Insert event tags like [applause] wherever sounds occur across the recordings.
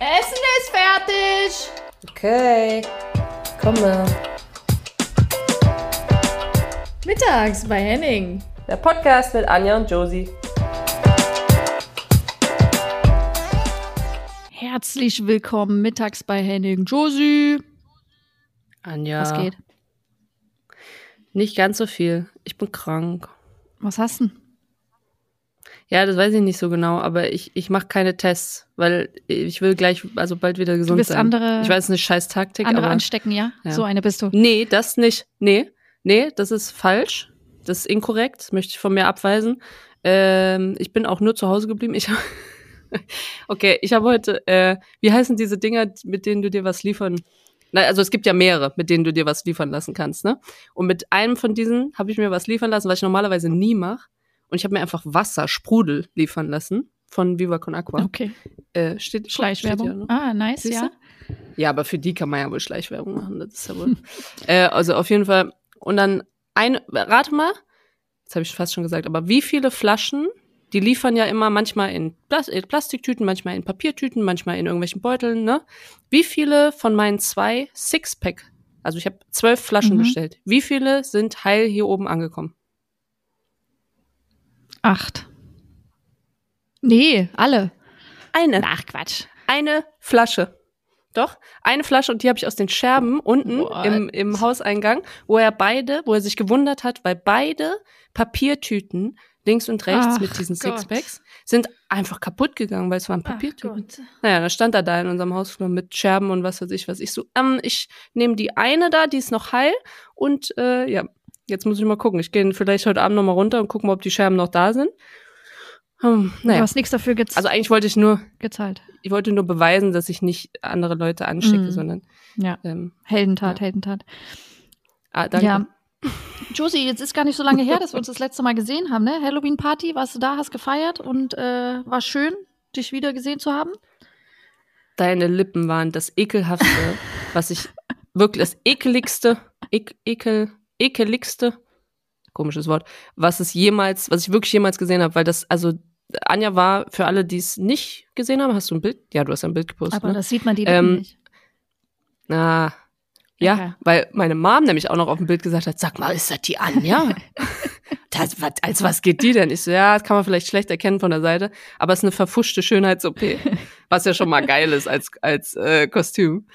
Essen ist fertig. Okay, komme. Mittags bei Henning. Der Podcast mit Anja und Josie. Herzlich willkommen mittags bei Henning. Josie. Anja. Was geht? Nicht ganz so viel. Ich bin krank. Was hast du denn? Ja, das weiß ich nicht so genau, aber ich, ich mache keine Tests, weil ich will gleich, also bald wieder gesund Du willst sein. andere- ich weiß, eine scheiß Taktik, Andere aber anstecken, ja? Ja. So eine bist du. nee, das nicht. Nee, nee, das ist falsch. Das ist inkorrekt. Das möchte ich von mir abweisen. Ähm, ich bin auch nur zu Hause geblieben. Ich [laughs] okay, ich habe heute, äh, wie heißen diese Dinger, mit denen du dir was liefern? Na, also es gibt ja mehrere, mit denen du dir was liefern lassen kannst, ne? Und mit einem von diesen habe ich mir was liefern lassen, was ich normalerweise nie mache. Und ich habe mir einfach Wasser, Sprudel liefern lassen von Viva Con Aqua. Okay. Äh, steht, Schleichwerbung. Steht ja, ne? Ah, nice, Siehst ja. Ja, aber für die kann man ja wohl Schleichwerbung machen, das ist ja wohl. [laughs] äh, also auf jeden Fall. Und dann ein, rate mal, das habe ich fast schon gesagt, aber wie viele Flaschen, die liefern ja immer manchmal in Plas äh, Plastiktüten, manchmal in Papiertüten, manchmal in irgendwelchen Beuteln, ne? Wie viele von meinen zwei Sixpack, also ich habe zwölf Flaschen Mhm. bestellt, wie viele sind heil hier oben angekommen? Acht. Nee, alle. Eine. Ach, Quatsch. eine Flasche. Doch, eine Flasche und die habe ich aus den Scherben unten What? im, im Hauseingang, wo er beide, wo er sich gewundert hat, weil beide Papiertüten links und rechts Ach mit diesen Gott. Sixpacks sind einfach kaputt gegangen, weil es waren Papiertüten. Naja, dann stand er da in unserem Hausflur mit Scherben und was weiß ich, was ich so, ähm, ich nehme die eine da, die ist noch heil und äh, ja, jetzt muss ich mal gucken. Ich gehe vielleicht heute Abend noch mal runter und gucken, ob die Scherben noch da sind. Hm, Du naja. hast nichts dafür gez Also eigentlich wollte ich nur gezahlt. ich wollte nur beweisen, dass ich nicht andere Leute anstecke, Mhm. sondern Ja. ähm, Heldentat, Heldentat. ah, danke. Ja. Josie, jetzt ist gar nicht so lange her, dass wir uns das letzte Mal gesehen haben, ne? Halloween-Party, warst du da, hast gefeiert und äh, war schön, dich wieder gesehen zu haben. Deine Lippen waren das ekelhaftste, [laughs] was ich wirklich das ekeligste, ek, ekel, ekeligste, komisches Wort, was es jemals, was ich wirklich jemals gesehen habe, weil das also Anja war für alle, die es nicht gesehen haben, hast du ein Bild? Ja, du hast ein Bild gepostet. Aber ne? das sieht man die Ähm, nicht. Ah, ja, Okay. weil meine Mom nämlich auch noch auf dem Bild gesagt hat, sag mal, ist das die Anja? [laughs] das, was, als was geht die denn? Ich so, ja, das kann man vielleicht schlecht erkennen von der Seite, aber es ist eine verfuschte Schönheits-OP, was ja schon mal geil ist als, als äh, Kostüm.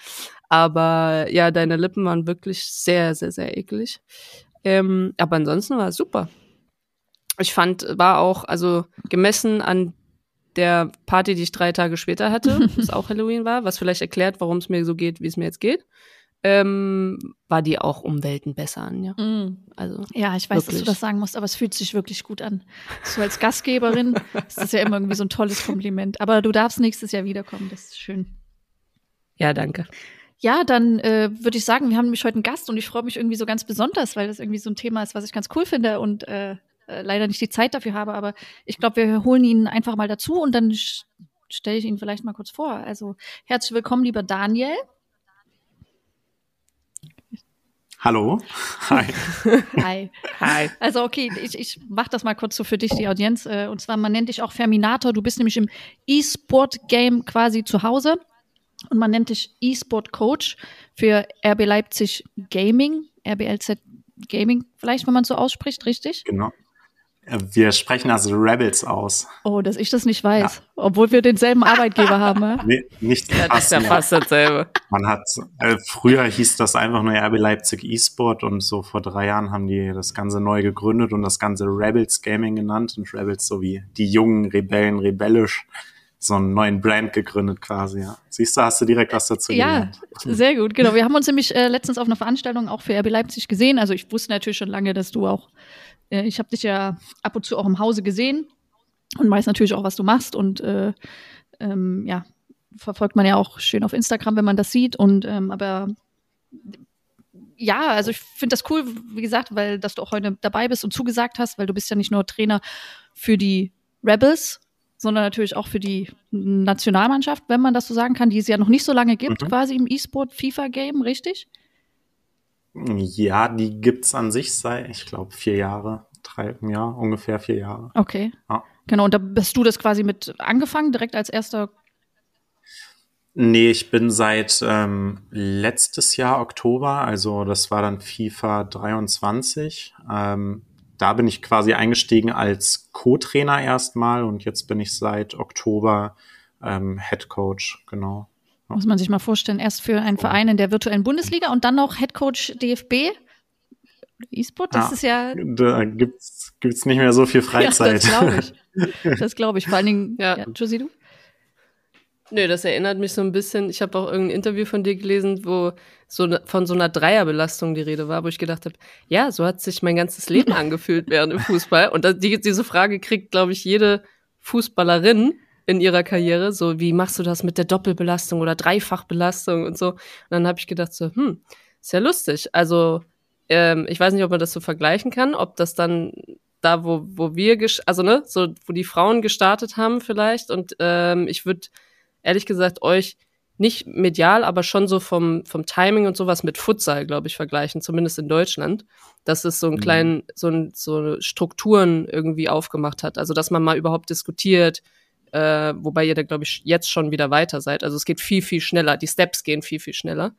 Aber ja, deine Lippen waren wirklich sehr, sehr, sehr eklig. Ähm, aber ansonsten war es super. Ich fand, war auch, also gemessen an der Party, die ich drei Tage später hatte, [laughs] das auch Halloween war, was vielleicht erklärt, warum es mir so geht, wie es mir jetzt geht, ähm, war die auch um Welten besser an, ja. Mm. Also, Ja, ich weiß, dass Wirklich. du das sagen musst, aber es fühlt sich wirklich gut an. So als Gastgeberin ist das ja immer irgendwie so ein tolles Kompliment. Aber du darfst nächstes Jahr wiederkommen, das ist schön. ja, danke. Ja, dann äh, würde ich sagen, wir haben nämlich heute einen Gast und ich freue mich irgendwie so ganz besonders, weil das irgendwie so ein Thema ist, was ich ganz cool finde und äh, äh, leider nicht die Zeit dafür habe. Aber ich glaube, wir holen ihn einfach mal dazu und dann stelle ich ihn vielleicht mal kurz vor. Also herzlich willkommen, lieber Daniel. Hallo. Hi. [laughs] Hi. Hi. Also okay, ich, ich mache das mal kurz so für dich, die Audienz. Äh, Und zwar, man nennt dich auch Ferminator. Du bist nämlich im E-Sport-Game quasi zu Hause. Und man nennt dich E-Sport-Coach für RB Leipzig Gaming, RBLZ Gaming, vielleicht, wenn man so ausspricht, richtig? Genau. Äh, Wir sprechen also Rebels aus. Oh, dass ich das nicht weiß, obwohl wir denselben Arbeitgeber [laughs] haben. Ja? Nee, nicht Ja, das ist ja fast dasselbe. Man hat, äh, früher hieß das einfach nur RB Leipzig eSport und so vor drei Jahren haben die das Ganze neu gegründet und das Ganze Rebels Gaming genannt und Rebels so wie die jungen Rebellen, rebellisch, so einen neuen Brand gegründet quasi, ja. Siehst du, hast du direkt was dazu Ja, gelernt. [laughs] sehr gut. Genau. Wir haben uns nämlich äh, letztens auf einer Veranstaltung auch für RB Leipzig gesehen. Also ich wusste natürlich schon lange, dass du auch, äh, ich habe dich ja ab und zu auch im Hause gesehen und weiß natürlich auch, was du machst. Und äh, ähm, ja, verfolgt man ja auch schön auf Instagram, wenn man das sieht. Und ähm, aber ja, also ich finde das cool, wie gesagt, weil dass du auch heute dabei bist und zugesagt hast, weil du bist ja nicht nur Trainer für die Rebels, sondern natürlich auch für die Nationalmannschaft, wenn man das so sagen kann, die es ja noch nicht so lange gibt, Mhm. quasi im E-Sport FIFA-Game, richtig? Ja, die gibt's an sich seit, ich glaube, vier Jahre, drei, ja, ungefähr vier Jahre. Okay. Ja. Genau, und da bist du das quasi mit angefangen, direkt als erster. Nee, ich bin seit ähm, letztes Jahr Oktober, also das war dann FIFA 23. Ähm, da bin ich quasi eingestiegen als Co-Trainer erstmal und jetzt bin ich seit Oktober ähm, Head Coach, genau. Muss man sich mal vorstellen, erst für einen Verein in der virtuellen Bundesliga und dann noch Head Coach DFB. E-Sport, das ja, ist ja. Da gibt's, gibt's nicht mehr so viel Freizeit. [laughs] Ja, das glaube ich. [laughs] Das glaube ich. Vor allen Dingen, ja. ja Josie, du? Nö, das erinnert mich so ein bisschen. Ich habe auch irgendein Interview von dir gelesen, wo so ne, von so einer Dreierbelastung die Rede war, wo ich gedacht habe, ja, so hat sich mein ganzes Leben [laughs] angefühlt während dem Fußball. Und das, die, diese Frage kriegt, glaube ich, jede Fußballerin in ihrer Karriere. So, wie machst du das mit der Doppelbelastung oder Dreifachbelastung und so? Und dann habe ich gedacht so, hm, ist ja lustig. Also ähm, ich weiß nicht, ob man das so vergleichen kann, ob das dann da, wo, wo wir, also ne, so, wo die Frauen gestartet haben vielleicht. Und ähm, ich würde ehrlich gesagt euch nicht medial, aber schon so vom, vom Timing und sowas mit Futsal, glaube ich, vergleichen, zumindest in Deutschland, dass es so einen mhm. kleinen, so, ein, so Strukturen irgendwie aufgemacht hat. Also, dass man mal überhaupt diskutiert, äh, wobei ihr da, glaube ich, jetzt schon wieder weiter seid. Also es geht viel, viel schneller, die Steps gehen viel, viel schneller.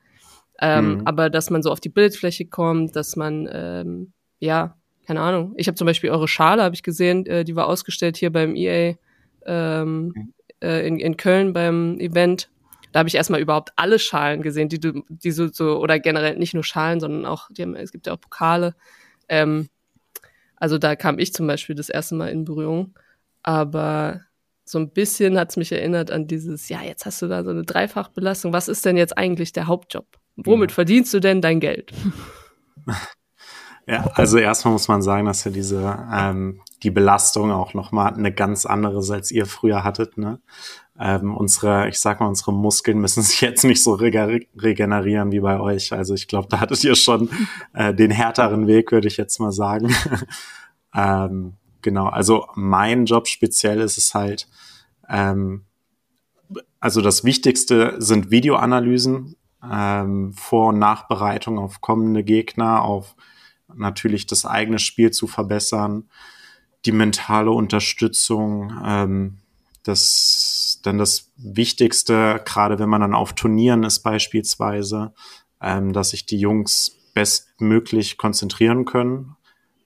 Ähm, mhm. Aber dass man so auf die Bildfläche kommt, dass man, ähm, ja, keine Ahnung. Ich habe zum Beispiel eure Schale, habe ich gesehen, äh, die war ausgestellt hier beim EA ähm, mhm. Äh, in, in Köln beim Event. Da habe ich erstmal überhaupt alle Schalen gesehen, die du, die so, so, oder generell nicht nur Schalen, sondern auch, die haben, es gibt ja auch Pokale. Ähm, also da kam ich zum Beispiel das erste Mal in Berührung. Aber so ein bisschen hat es mich erinnert an dieses, ja, jetzt hast du da so eine Dreifachbelastung. Was ist denn jetzt eigentlich der Hauptjob? Womit ja. verdienst du denn dein Geld? [laughs] Ja, also erstmal muss man sagen, dass ja diese ähm, die Belastung auch nochmal eine ganz andere als ihr früher hattet. Ne? Ähm, unsere, ich sag mal, unsere Muskeln müssen [laughs] sich jetzt nicht so reg regenerieren wie bei euch. Also ich glaube, da hattet ihr schon äh, den härteren Weg, würde ich jetzt mal sagen. [laughs] ähm, genau, also mein Job speziell ist es halt, ähm, also das Wichtigste sind Videoanalysen, ähm, Vor- und Nachbereitung auf kommende Gegner, auf natürlich das eigene Spiel zu verbessern, die mentale Unterstützung, ähm, das dann das Wichtigste, gerade wenn man dann auf Turnieren ist beispielsweise, ähm, dass sich die Jungs bestmöglich konzentrieren können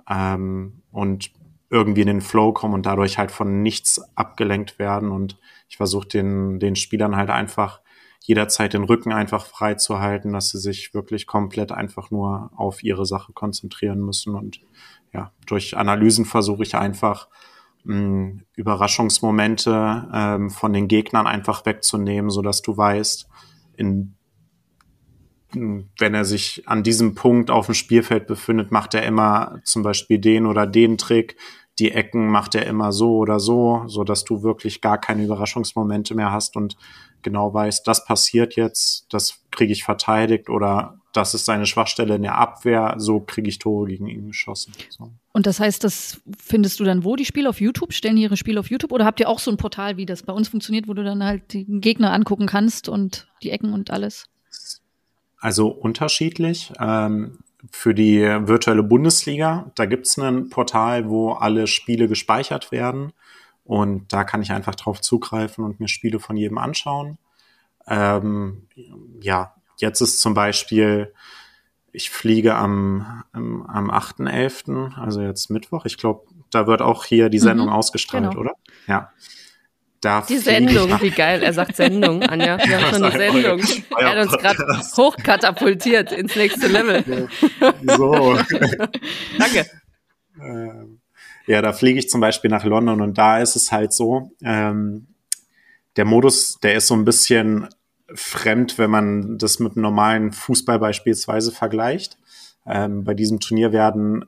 ähm, und irgendwie in den Flow kommen und dadurch halt von nichts abgelenkt werden. Und ich versuche den, den Spielern halt einfach jederzeit den Rücken einfach frei zu halten, dass sie sich wirklich komplett einfach nur auf ihre Sache konzentrieren müssen. Und ja, durch Analysen versuche ich einfach mh, hm, Überraschungsmomente ähm, von den Gegnern einfach wegzunehmen, so dass du weißt, in hm, wenn er sich an diesem Punkt auf dem Spielfeld befindet, macht er immer zum Beispiel den oder den Trick. Die Ecken macht er immer so oder so, so dass du wirklich gar keine Überraschungsmomente mehr hast und genau weiß, das passiert jetzt, das kriege ich verteidigt oder das ist seine Schwachstelle in der Abwehr, so kriege ich Tore gegen ihn geschossen. So. Und das heißt, das findest du dann wo, die Spiele auf YouTube? Stellen die ihre Spiele auf YouTube oder habt ihr auch so ein Portal, wie das bei uns funktioniert, wo du dann halt den Gegner angucken kannst und die Ecken und alles? Also unterschiedlich. Ähm, für die virtuelle Bundesliga, da gibt's ein Portal, wo alle Spiele gespeichert werden. Und da kann ich einfach drauf zugreifen und mir Spiele von jedem anschauen. Ähm, ja, jetzt ist zum Beispiel, ich fliege am, am, am 8.11., also jetzt Mittwoch. Ich glaube, da wird auch hier die Sendung mhm, ausgestrahlt, genau. oder? Ja. Da die Sendung, wie geil. Er sagt Sendung, Anja. Wir haben schon eine Sendung. Er hat uns gerade [laughs] hochkatapultiert ins nächste Level. So. [laughs] Danke. Ähm, ja, da fliege ich zum Beispiel nach London und da ist es halt so, ähm, der Modus, der ist so ein bisschen fremd, wenn man das mit normalen Fußball beispielsweise vergleicht. Ähm, bei diesem Turnier werden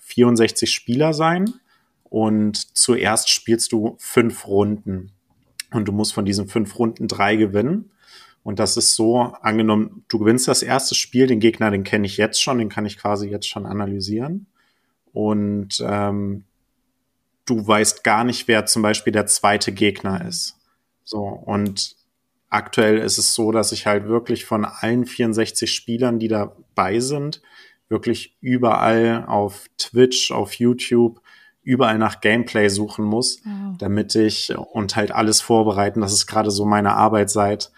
64 Spieler sein und zuerst spielst du fünf Runden und du musst von diesen fünf Runden drei gewinnen. Und das ist so, angenommen, du gewinnst das erste Spiel, den Gegner, den kenne ich jetzt schon, den kann ich quasi jetzt schon analysieren. Und ähm, du weißt gar nicht, wer zum Beispiel der zweite Gegner ist. So, und aktuell ist es so, dass ich halt wirklich von allen 64 Spielern, die dabei sind, wirklich überall auf Twitch, auf YouTube, überall nach Gameplay suchen muss, wow. damit ich und halt alles vorbereiten. Das ist gerade so meine Arbeit seit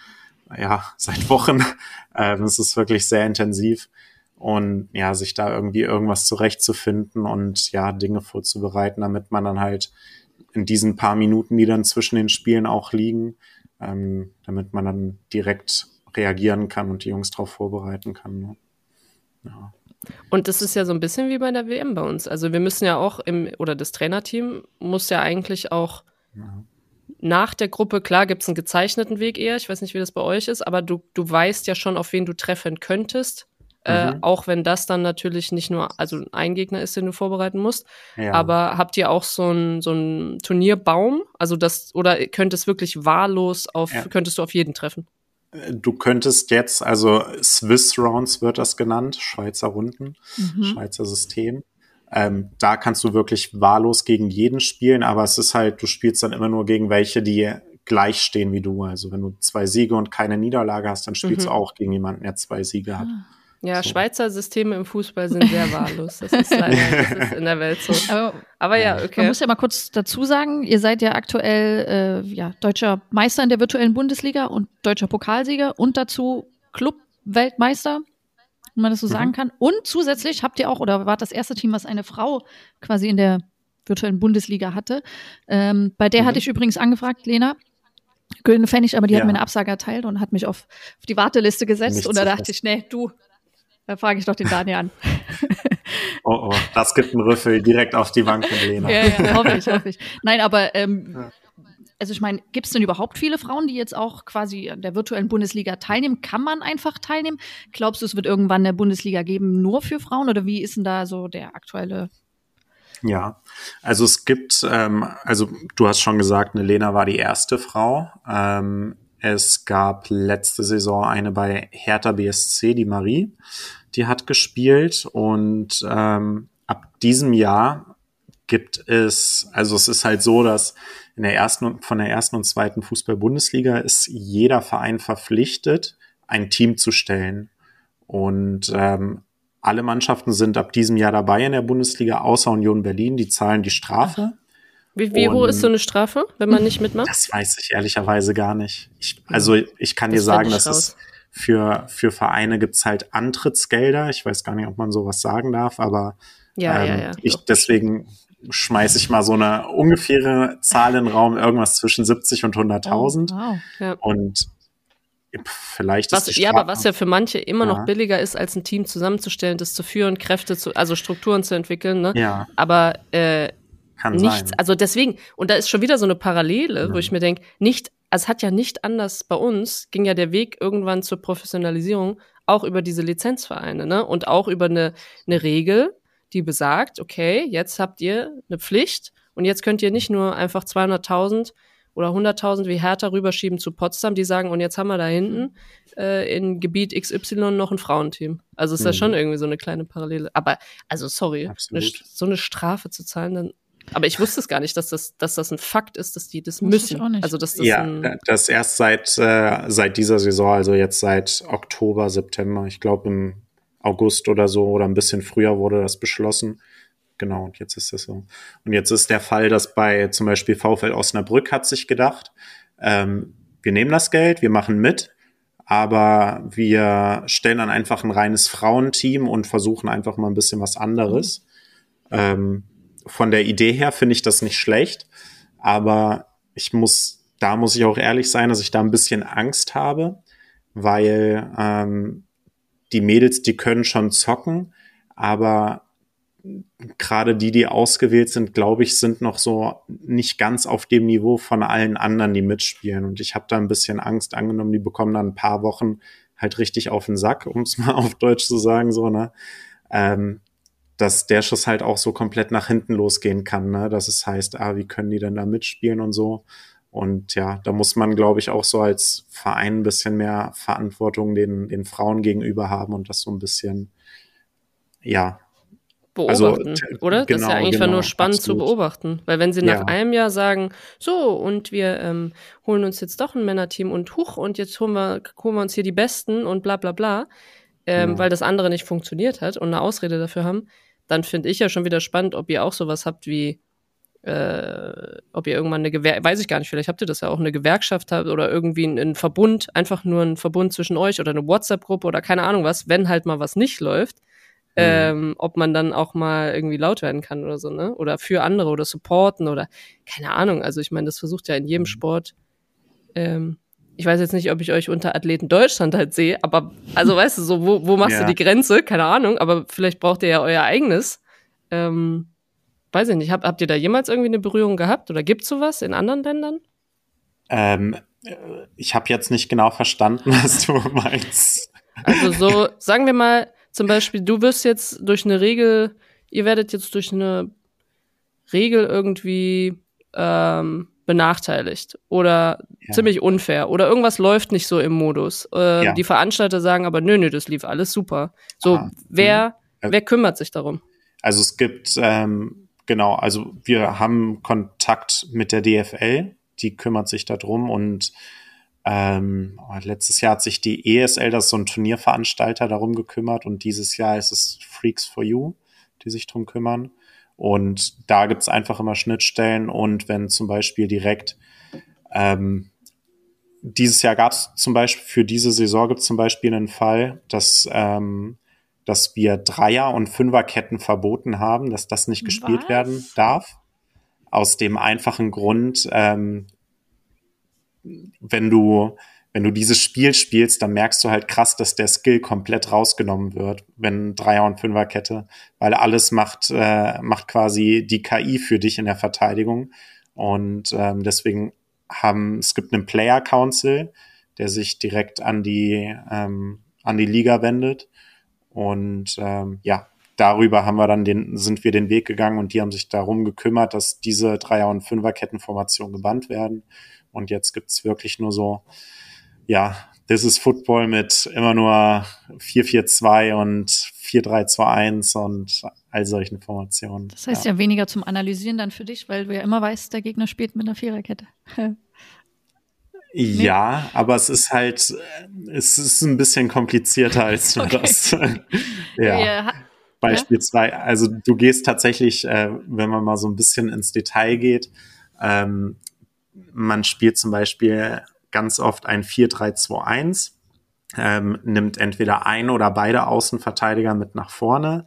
ja, seit Wochen. [laughs] Ähm, es ist wirklich sehr intensiv und ja, sich da irgendwie irgendwas zurechtzufinden und ja, Dinge vorzubereiten, damit man dann halt in diesen paar Minuten, die dann zwischen den Spielen auch liegen, ähm, damit man dann direkt reagieren kann und die Jungs darauf vorbereiten kann. Ne? Ja. Und das ist ja so ein bisschen wie bei der WM bei uns. Also wir müssen ja auch im, oder das Trainerteam muss ja eigentlich auch ja. nach der Gruppe, klar gibt es einen gezeichneten Weg eher, ich weiß nicht, wie das bei euch ist, aber du, du weißt ja schon, auf wen du treffen könntest. Äh, mhm. Äh, auch wenn das dann natürlich nicht nur, also ein Gegner ist, den du vorbereiten musst. Ja. Aber habt ihr auch so einen so einen Turnierbaum? Also das, oder könntest wirklich wahllos auf, ja. könntest du auf jeden treffen? Du könntest jetzt, also Swiss Rounds wird das genannt, Schweizer Runden, mhm. Schweizer System. Ähm, da kannst du wirklich wahllos gegen jeden spielen, aber es ist halt, du spielst dann immer nur gegen welche, die gleich stehen wie du. Also wenn du zwei Siege und keine Niederlage hast, dann spielst mhm. du auch gegen jemanden, der zwei Siege hat. Ah. Ja, so. Schweizer Systeme im Fußball sind sehr [laughs] wahllos. Das ist leider das ist [laughs] in der Welt so. Aber, aber, ja, okay. Man muss ja mal kurz dazu sagen, ihr seid ja aktuell äh, ja, deutscher Meister in der virtuellen Bundesliga und deutscher Pokalsieger und dazu Club-Weltmeister, wenn man das so mhm. sagen kann. Und zusätzlich habt ihr auch, oder wart das erste Team, was eine Frau quasi in der virtuellen Bundesliga hatte. Ähm, bei der mhm. hatte ich übrigens angefragt, Lena, Gülden Pfennig, aber die ja. hat mir eine Absage erteilt und hat mich auf, auf die Warteliste gesetzt. Nicht und da dachte ich, nee, du, da frage ich doch den Daniel an. [laughs] oh, oh, das gibt einen Rüffel direkt auf die mit Lena. ja, ja, hoffe ich, hoffe ich. Nein, aber ähm, ja. also ich meine, gibt es denn überhaupt viele Frauen, die jetzt auch quasi an der virtuellen Bundesliga teilnehmen? Kann man einfach teilnehmen? Glaubst du, es wird irgendwann eine Bundesliga geben, nur für Frauen? Oder wie ist denn da so der aktuelle ja, also es gibt, ähm, also du hast schon gesagt, eine Lena war die erste Frau. Ähm, es gab letzte Saison eine bei Hertha BSC, die Marie, die hat gespielt und ähm, ab diesem Jahr gibt es, also es ist halt so, dass in der ersten von der ersten und zweiten Fußball-Bundesliga ist jeder Verein verpflichtet, ein Team zu stellen. Und ähm, alle Mannschaften sind ab diesem Jahr dabei in der Bundesliga, außer Union Berlin, die zahlen die Strafe. Wie, wie hoch ist so eine Strafe, wenn man nicht mitmacht? Das weiß ich ehrlicherweise gar nicht. Ich, also ich kann das dir sagen, dass es für, für Vereine gibt's halt Antrittsgelder. Ich weiß gar nicht, ob man sowas sagen darf, aber ja, ähm, ja, ja, ich deswegen schmeiße ich mal so eine ungefähre Zahl in den Raum, irgendwas zwischen 70 und 100.000. Oh, wow. ja. Und vielleicht was, ist Ja, aber was ja für manche immer ja. noch billiger ist, als ein Team zusammenzustellen, das zu führen, Kräfte zu, also Strukturen zu entwickeln. Ne? Ja. Aber äh, kann nichts, sein. also deswegen, und da ist schon wieder so eine Parallele, ja. wo ich mir denke, nicht, also es hat ja nicht anders bei uns, ging ja der Weg irgendwann zur Professionalisierung auch über diese Lizenzvereine, ne? Und auch über eine, eine Regel, die besagt, okay, jetzt habt ihr eine Pflicht und jetzt könnt ihr nicht nur einfach 200.000 oder 100.000 wie Hertha rüberschieben zu Potsdam, die sagen, und jetzt haben wir da hinten äh, in Gebiet XY noch ein Frauenteam. Also ist mhm. das schon irgendwie so eine kleine Parallele. Aber, also sorry, eine, so eine Strafe zu zahlen, dann aber ich wusste es gar nicht, dass das, dass das ein Fakt ist, dass die das müssen. auch nicht. Also dass das ja, das erst seit äh, seit dieser Saison, also jetzt seit Oktober, September. Ich glaube im August oder so oder ein bisschen früher wurde das beschlossen. Genau, und jetzt ist das so. Und jetzt ist der Fall, dass bei zum Beispiel VfL Osnabrück hat sich gedacht, ähm, wir nehmen das Geld, wir machen mit, aber wir stellen dann einfach ein reines Frauenteam und versuchen einfach mal ein bisschen was anderes. Mhm. Ähm, von der Idee her finde ich das nicht schlecht, aber ich muss, da muss ich auch ehrlich sein, dass ich da ein bisschen Angst habe, weil ähm, die Mädels, die können schon zocken, aber gerade die, die ausgewählt sind, glaube ich, sind noch so nicht ganz auf dem Niveau von allen anderen, die mitspielen. Und ich habe da ein bisschen Angst angenommen, die bekommen dann ein paar Wochen halt richtig auf den Sack, um es [laughs] mal auf Deutsch zu sagen, so, ne? Ähm, dass der Schuss halt auch so komplett nach hinten losgehen kann, ne? Dass es heißt, ah, wie können die denn da mitspielen und so. Und ja, da muss man, glaube ich, auch so als Verein ein bisschen mehr Verantwortung den, den Frauen gegenüber haben und das so ein bisschen, ja. Beobachten, also, oder? Genau, das ist ja genau, eigentlich genau, nur spannend absolut. zu beobachten. Weil wenn sie nach ja. einem Jahr sagen, so, und wir ähm, holen uns jetzt doch ein Männerteam und huch, und jetzt holen wir, holen wir uns hier die Besten und bla bla bla, ähm, ja. weil das andere nicht funktioniert hat und eine Ausrede dafür haben, dann finde ich ja schon wieder spannend, ob ihr auch sowas habt wie äh, ob ihr irgendwann eine Gewer weiß ich gar nicht, vielleicht habt ihr das ja auch eine Gewerkschaft habt oder irgendwie einen Verbund, einfach nur ein Verbund zwischen euch oder eine WhatsApp-Gruppe oder keine Ahnung was, wenn halt mal was nicht läuft, mhm. ähm, ob man dann auch mal irgendwie laut werden kann oder so, ne? Oder für andere oder supporten oder keine Ahnung. Also ich meine, das versucht ja in jedem mhm. Sport. Ähm, ich weiß jetzt nicht, ob ich euch unter Athleten Deutschland halt sehe, aber also weißt du, so, wo, wo machst ja. du die Grenze? Keine Ahnung, aber vielleicht braucht ihr ja euer eigenes. Ähm, weiß ich nicht, hab, habt ihr da jemals irgendwie eine Berührung gehabt oder gibt's sowas in anderen Ländern? Ähm, ich habe jetzt nicht genau verstanden, [laughs] was du meinst. Also so, sagen wir mal, zum Beispiel, du wirst jetzt durch eine Regel, ihr werdet jetzt durch eine Regel irgendwie ähm, benachteiligt oder ja. ziemlich unfair oder irgendwas läuft nicht so im Modus. Äh, ja. Die Veranstalter sagen aber, nö, nö, das lief alles super. So, Aha. wer, mhm. wer kümmert sich darum? Also es gibt, ähm, genau, also wir haben Kontakt mit der DFL, die kümmert sich darum und ähm, letztes Jahr hat sich die ESL, das ist so ein Turnierveranstalter, darum gekümmert und dieses Jahr ist es Freaks for You, die sich drum kümmern. Und da gibt's einfach immer Schnittstellen und wenn zum Beispiel direkt ähm, dieses Jahr gab es zum Beispiel, für diese Saison gibt es zum Beispiel einen Fall, dass, ähm, dass wir Dreier- und Fünferketten verboten haben, dass das nicht gespielt Was? werden darf. Aus dem einfachen Grund, ähm, wenn du, wenn du dieses Spiel spielst, dann merkst du halt krass, dass der Skill komplett rausgenommen wird, wenn Dreier- und Fünferkette, weil alles macht, äh, macht quasi die KI für dich in der Verteidigung. Und ähm, deswegen haben, es gibt einen Player Council, der sich direkt an die, ähm, an die Liga wendet. Und ähm, ja, darüber haben wir dann den, sind wir den Weg gegangen und die haben sich darum gekümmert, dass diese Dreier- und Fünferkettenformationen gebannt werden. Und jetzt gibt's wirklich nur so, ja, this is Football mit immer nur 4-4-2 und 4-3-2-1 und all solchen Formationen. Das heißt ja. ja. weniger zum Analysieren dann für dich, weil du ja immer weißt, der Gegner spielt mit einer Viererkette. [laughs] Ja, aber es ist halt, es ist ein bisschen komplizierter als [laughs] nur okay. das. [laughs] ja. ja. Beispielsweise, also du gehst tatsächlich, äh, wenn man mal so ein bisschen ins Detail geht, ähm, man spielt zum Beispiel ganz oft ein 4-3-2-1, ähm, nimmt entweder ein oder beide Außenverteidiger mit nach vorne.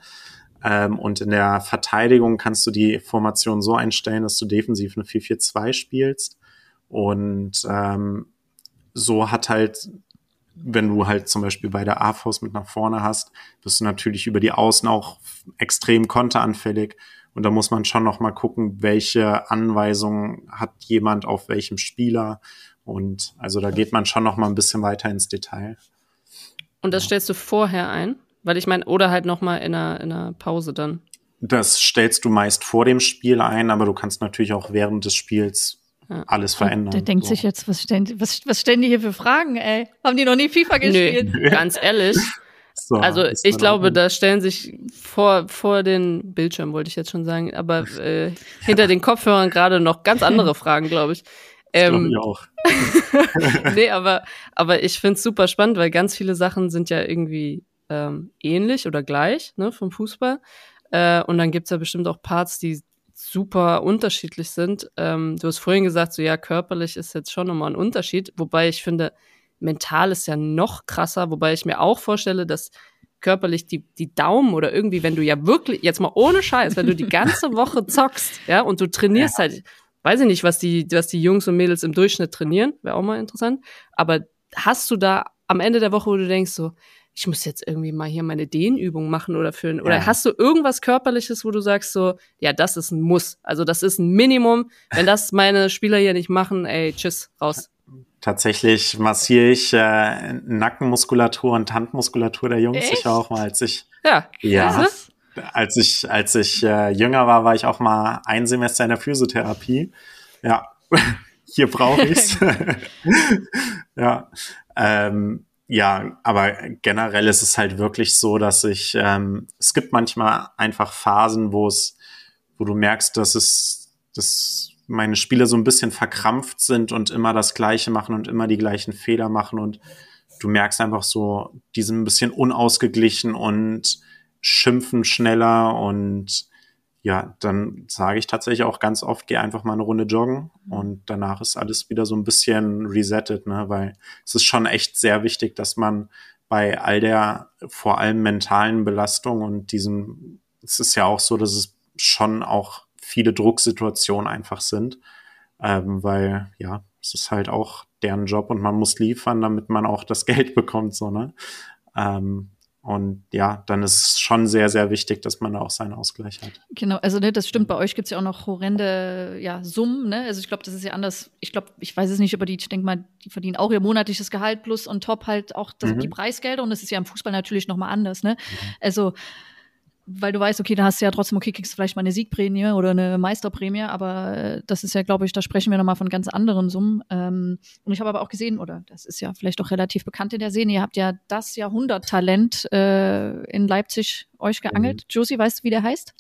Ähm, und in der Verteidigung kannst du die Formation so einstellen, dass du defensiv eine 4-4-2 spielst. Und ähm, so hat halt, wenn du halt zum Beispiel bei der A-Force mit nach vorne hast, bist du natürlich über die Außen auch extrem konteranfällig und da muss man schon noch mal gucken, welche Anweisungen hat jemand auf welchem Spieler. Und also da geht man schon noch mal ein bisschen weiter ins Detail. Und das stellst du vorher ein? Weil ich meine, oder halt noch mal in einer, in einer Pause dann. Das stellst du meist vor dem Spiel ein, aber du kannst natürlich auch während des Spiels ja. alles verändern. Der denkt so. sich jetzt, was stellen, was, was stellen die hier für Fragen, ey? Haben die noch nie FIFA gespielt? Nö, [laughs] ganz ehrlich, so, also ich glaube, da stellen sich vor, vor den Bildschirm, wollte ich jetzt schon sagen, aber äh, [laughs] hinter den Kopfhörern gerade noch ganz andere Fragen, glaube ich. Ähm, ich auch. [laughs] [laughs] nee, aber, aber ich finde es super spannend, weil ganz viele Sachen sind ja irgendwie ähm, ähnlich oder gleich ne, vom Fußball. Äh, und dann gibt's ja bestimmt auch Parts, die super unterschiedlich sind. Ähm, du hast vorhin gesagt, so ja, körperlich ist jetzt schon nochmal ein Unterschied, wobei ich finde, mental ist ja noch krasser, wobei ich mir auch vorstelle, dass körperlich die, die Daumen oder irgendwie, wenn du ja wirklich, jetzt mal ohne Scheiß, wenn du die ganze [laughs] Woche zockst, ja, und du trainierst ja. halt, weiß ich nicht, was die, was die Jungs und Mädels im Durchschnitt trainieren, wäre auch mal interessant, aber hast du da am Ende der Woche, wo du denkst so, ich muss jetzt irgendwie mal hier meine Dehnübung machen oder für oder ja. hast du irgendwas körperliches, wo du sagst so, ja, das ist ein Muss. Also das ist ein Minimum. Wenn das meine Spieler hier nicht machen, ey, tschüss, raus. Tatsächlich massiere ich äh, Nackenmuskulatur und Handmuskulatur der Jungs. Echt? Ich auch mal, als ich ja, ja als ich als ich äh, jünger war, war ich auch mal ein Semester in der Physiotherapie. Ja, [laughs] hier brauche ich's. [laughs] [laughs] ja, ähm, ja, aber generell ist es halt wirklich so, dass ich ähm, es gibt manchmal einfach Phasen, wo es wo du merkst, dass es das meine Spieler so ein bisschen verkrampft sind und immer das Gleiche machen und immer die gleichen Fehler machen und du merkst einfach so, die sind ein bisschen unausgeglichen und schimpfen schneller und ja, dann sage ich tatsächlich auch ganz oft, geh einfach mal eine Runde joggen und danach ist alles wieder so ein bisschen resettet, ne? weil es ist schon echt sehr wichtig, dass man bei all der vor allem mentalen Belastung und diesem, es ist ja auch so, dass es schon auch viele Drucksituationen einfach sind, ähm, weil ja, es ist halt auch deren Job und man muss liefern, damit man auch das [laughs] Geld bekommt, so, ne? Ähm, und ja, dann ist es schon sehr, sehr wichtig, dass man da auch seinen Ausgleich hat. Genau, also ne, das stimmt, bei euch gibt es ja auch noch horrende ja, Summen, ne? Also ich glaube, das ist ja anders. Ich glaube, ich weiß es nicht, aber die, ich denke mal, die verdienen auch ihr monatliches Gehalt plus und top halt auch das, mhm. die Preisgelder und das ist ja im Fußball natürlich nochmal anders, ne? Mhm. Also weil du weißt, okay, da hast du ja trotzdem, okay, kriegst du vielleicht mal eine Siegprämie oder eine Meisterprämie, aber äh, das ist ja, glaube ich, da sprechen wir nochmal von ganz anderen Summen. Ähm, und ich habe aber auch gesehen, oder das ist ja vielleicht auch relativ bekannt in der Szene, ihr habt ja das Jahrhunderttalent äh, in Leipzig euch geangelt. Mhm. Josie, weißt du, wie der heißt?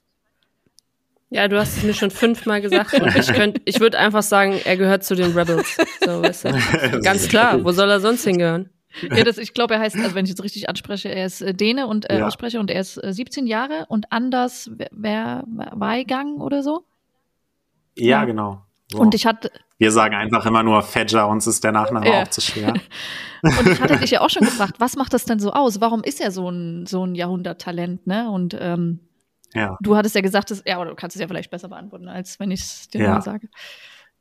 Ja, du hast es mir schon fünfmal gesagt und ich könnte, ich würde einfach sagen, er gehört zu den Rebels. So, weißt du? [laughs] Ganz klar, wo soll er sonst hingehören? Ja, das, ich glaube, er heißt, also wenn ich jetzt richtig anspreche, er ist äh, Däne und äh, ja. ausspreche und er ist äh, 17 Jahre und Anders wer Weigang oder so. Ja, ja. genau. So. Und ich hatte. Wir sagen einfach immer nur Fedger, uns ist der Nachname ja. auch zu schwer. [laughs] [laughs] und ich hatte dich ja auch schon gefragt, was macht das denn so aus? Warum ist er so ein, so ein Jahrhunderttalent, ne? Und ähm, ja. du hattest ja gesagt, dass, ja, oder du kannst es ja vielleicht besser beantworten, als wenn ich es dir mal sage. Ja,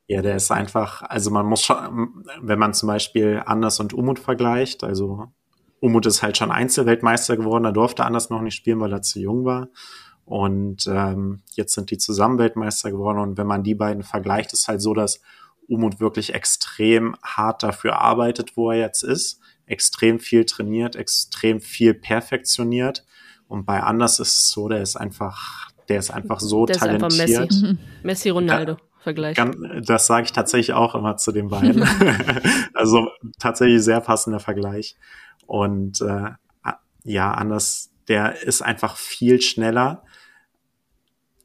der ist einfach, also man muss schon, wenn man zum Beispiel Anders und Umut vergleicht, also Umut ist halt schon Einzelweltmeister geworden, da durfte Anders noch nicht spielen, weil er zu jung war. Und ähm, jetzt sind die zusammen Weltmeister geworden. Und wenn man die beiden vergleicht, ist halt so, dass Umut wirklich extrem hart dafür arbeitet, wo er jetzt ist, extrem viel trainiert, extrem viel perfektioniert. Und bei Anders ist es so, der ist einfach, der ist einfach so der talentiert. Ist einfach Messi. [laughs] Messi Ronaldo. Ja, Vergleich. Das sage ich tatsächlich auch immer zu den beiden. [laughs] [laughs] also tatsächlich sehr passender Vergleich. Und äh, ja, anders, der ist einfach viel schneller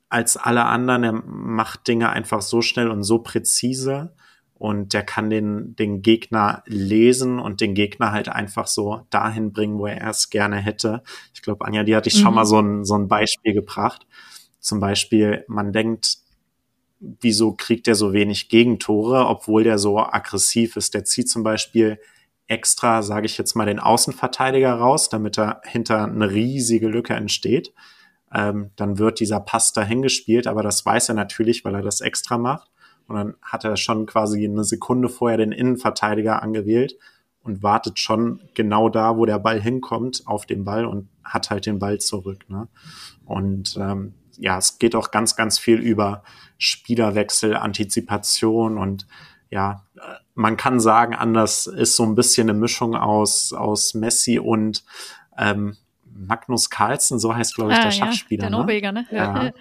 als alle anderen. Er macht Dinge einfach so schnell und so präzise und der kann den, den Gegner lesen und den Gegner halt einfach so dahin bringen, wo er es gerne hätte. Ich glaube, Anja, die hatte ich mhm. schon mal so ein, so ein Beispiel gebracht. Zum Beispiel, man denkt, wieso kriegt er so wenig Gegentore, obwohl der so aggressiv ist. Der zieht zum Beispiel extra, sage ich jetzt mal, den Außenverteidiger raus, damit er hinter eine riesige Lücke entsteht. Ähm, dann wird dieser Pass dahin gespielt, aber das weiß er natürlich, weil er das extra macht. Und dann hat er schon quasi eine Sekunde vorher den Innenverteidiger angewählt und wartet schon genau da, wo der Ball hinkommt, auf den Ball und hat halt den Ball zurück. Ne? Und ähm, ja, es geht auch ganz, ganz viel über Spielerwechsel, Antizipation und ja, man kann sagen, anders ist so ein bisschen eine Mischung aus, aus Messi und ähm, Magnus Carlsen, so heißt, glaube ich, ah, der Schachspieler. Ja, der Norweger, ne? Ja.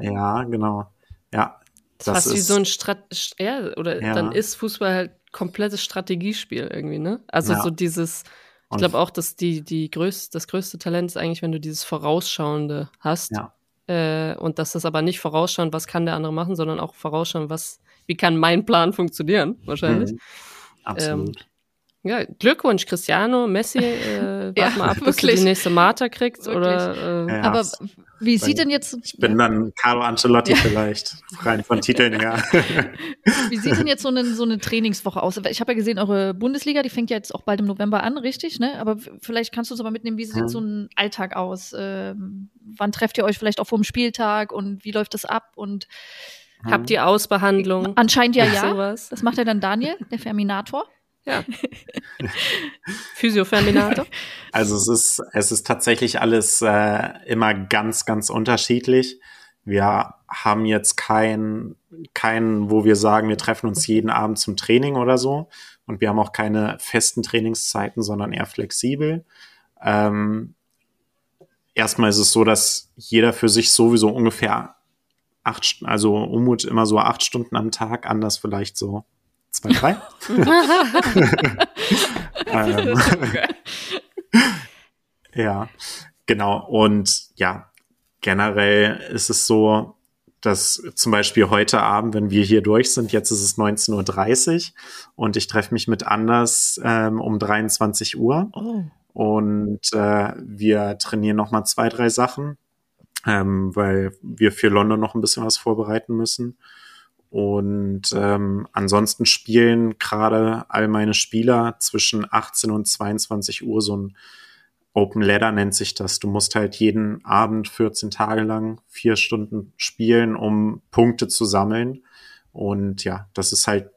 ja, genau. Ja. Das, das ist wie so ein Strat ja, oder ja. dann ist Fußball halt komplettes Strategiespiel irgendwie, ne? Also ja. so dieses, ich glaube auch, dass die, die größte, das größte Talent ist eigentlich, wenn du dieses Vorausschauende hast. Ja. Äh, und dass das aber nicht vorausschauen, was kann der andere machen, sondern auch vorausschauen, was, wie kann mein Plan funktionieren, wahrscheinlich. Mhm. Absolut. Ähm, ja, Glückwunsch, Cristiano, Messi. [laughs] Äh, ja, warte mal ab, bis du die nächste Marta kriegst. Oder, äh, ja, aber wie sieht denn jetzt. Ich bin dann Carlo Ancelotti ja. vielleicht, rein von Titeln her. [laughs] wie sieht denn jetzt so eine, so eine Trainingswoche aus? Ich habe ja gesehen, eure Bundesliga, die fängt ja jetzt auch bald im November an, richtig? Ne? Aber vielleicht kannst du uns aber mitnehmen, wie sieht hm. so ein Alltag aus? Ähm, wann trefft ihr euch vielleicht auch vor dem Spieltag und wie läuft das ab? Und Habt ihr Ausbehandlung? Anscheinend ja, ja. Sowas. Das macht ja dann Daniel, der Ferminator. Ja. [laughs] Physiofeminator. Also es ist, es ist tatsächlich alles äh, immer ganz, ganz unterschiedlich. Wir haben jetzt kein, kein, wo wir sagen, wir treffen uns jeden Abend zum Training oder so. Und wir haben auch keine festen Trainingszeiten, sondern eher flexibel. Ähm, erstmal ist es so, dass jeder für sich sowieso ungefähr acht, also Umut immer so acht Stunden am Tag, anders vielleicht so drei. [laughs] ähm, [laughs] ja, genau. Und ja, generell ist es so, dass zum Beispiel heute Abend, wenn wir hier durch sind, jetzt ist es 19.30 Uhr und ich treffe mich mit Anders ähm, um 23 Uhr. Oh. Und äh, wir trainieren noch mal zwei, drei Sachen. ähm, weil wir für London noch ein bisschen was vorbereiten müssen. Und ähm, ansonsten spielen gerade all meine Spieler zwischen 18 und 22 Uhr so ein Open Ladder nennt sich das. Du musst halt jeden Abend 14 Tage lang vier Stunden spielen, um Punkte zu sammeln. Und ja, das ist halt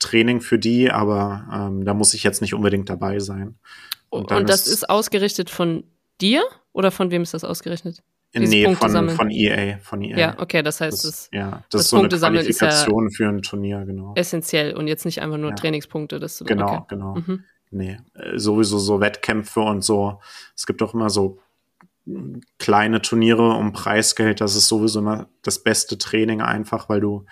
Training für die, aber ähm, da muss ich jetzt nicht unbedingt dabei sein. Und, und das ist, ist ausgerichtet von dir oder von wem ist das ausgerichtet? Nee, Punkte von, von EA, von EA. Ja, okay, das heißt, das, das ja, das, das ist so Punkte eine Qualifikation ja für ein Turnier, genau. Essentiell und jetzt nicht einfach nur ja. Trainingspunkte. Das du, genau, okay. genau. Mhm. Nee, äh, sowieso so Wettkämpfe und so. Es gibt auch immer so kleine Turniere um Preisgeld. Das ist sowieso immer das beste Training einfach, weil du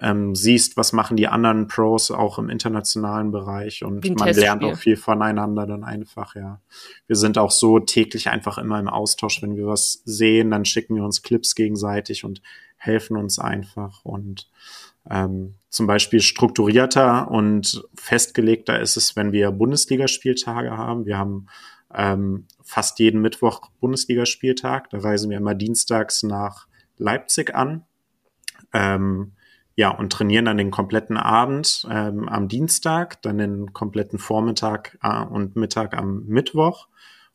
ähm, siehst, was machen die anderen Pros auch im internationalen Bereich und man Testspiel. lernt auch viel voneinander dann einfach, ja. Wir sind auch so täglich einfach immer im Austausch, wenn wir was sehen, dann schicken wir uns Clips gegenseitig und helfen uns einfach und ähm, zum Beispiel strukturierter und festgelegter ist es, wenn wir Bundesligaspieltage haben. Wir haben ähm, fast jeden Mittwoch Bundesligaspieltag. Da reisen wir immer dienstags nach Leipzig an. Ähm, ja, und trainieren dann den kompletten Abend ähm, am Dienstag, dann den kompletten Vormittag äh, und Mittag am Mittwoch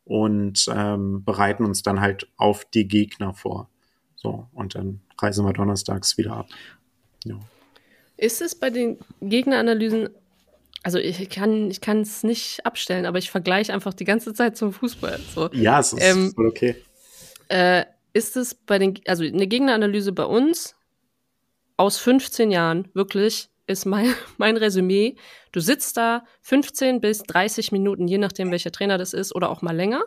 und ähm, bereiten uns dann halt auf die Gegner vor. So, und dann reisen wir donnerstags wieder ab. Ja. Ist es bei den Gegneranalysen, also ich kann ich kann es nicht abstellen, aber ich vergleiche einfach die ganze Zeit zum Fußball. So. Ja, es ist ähm, okay. Äh, ist es bei den, also eine Gegneranalyse bei uns aus 15 Jahren, wirklich, ist mein, [laughs] mein Resümee. Du sitzt da 15 bis 30 Minuten, je nachdem, welcher Trainer das ist, oder auch mal länger.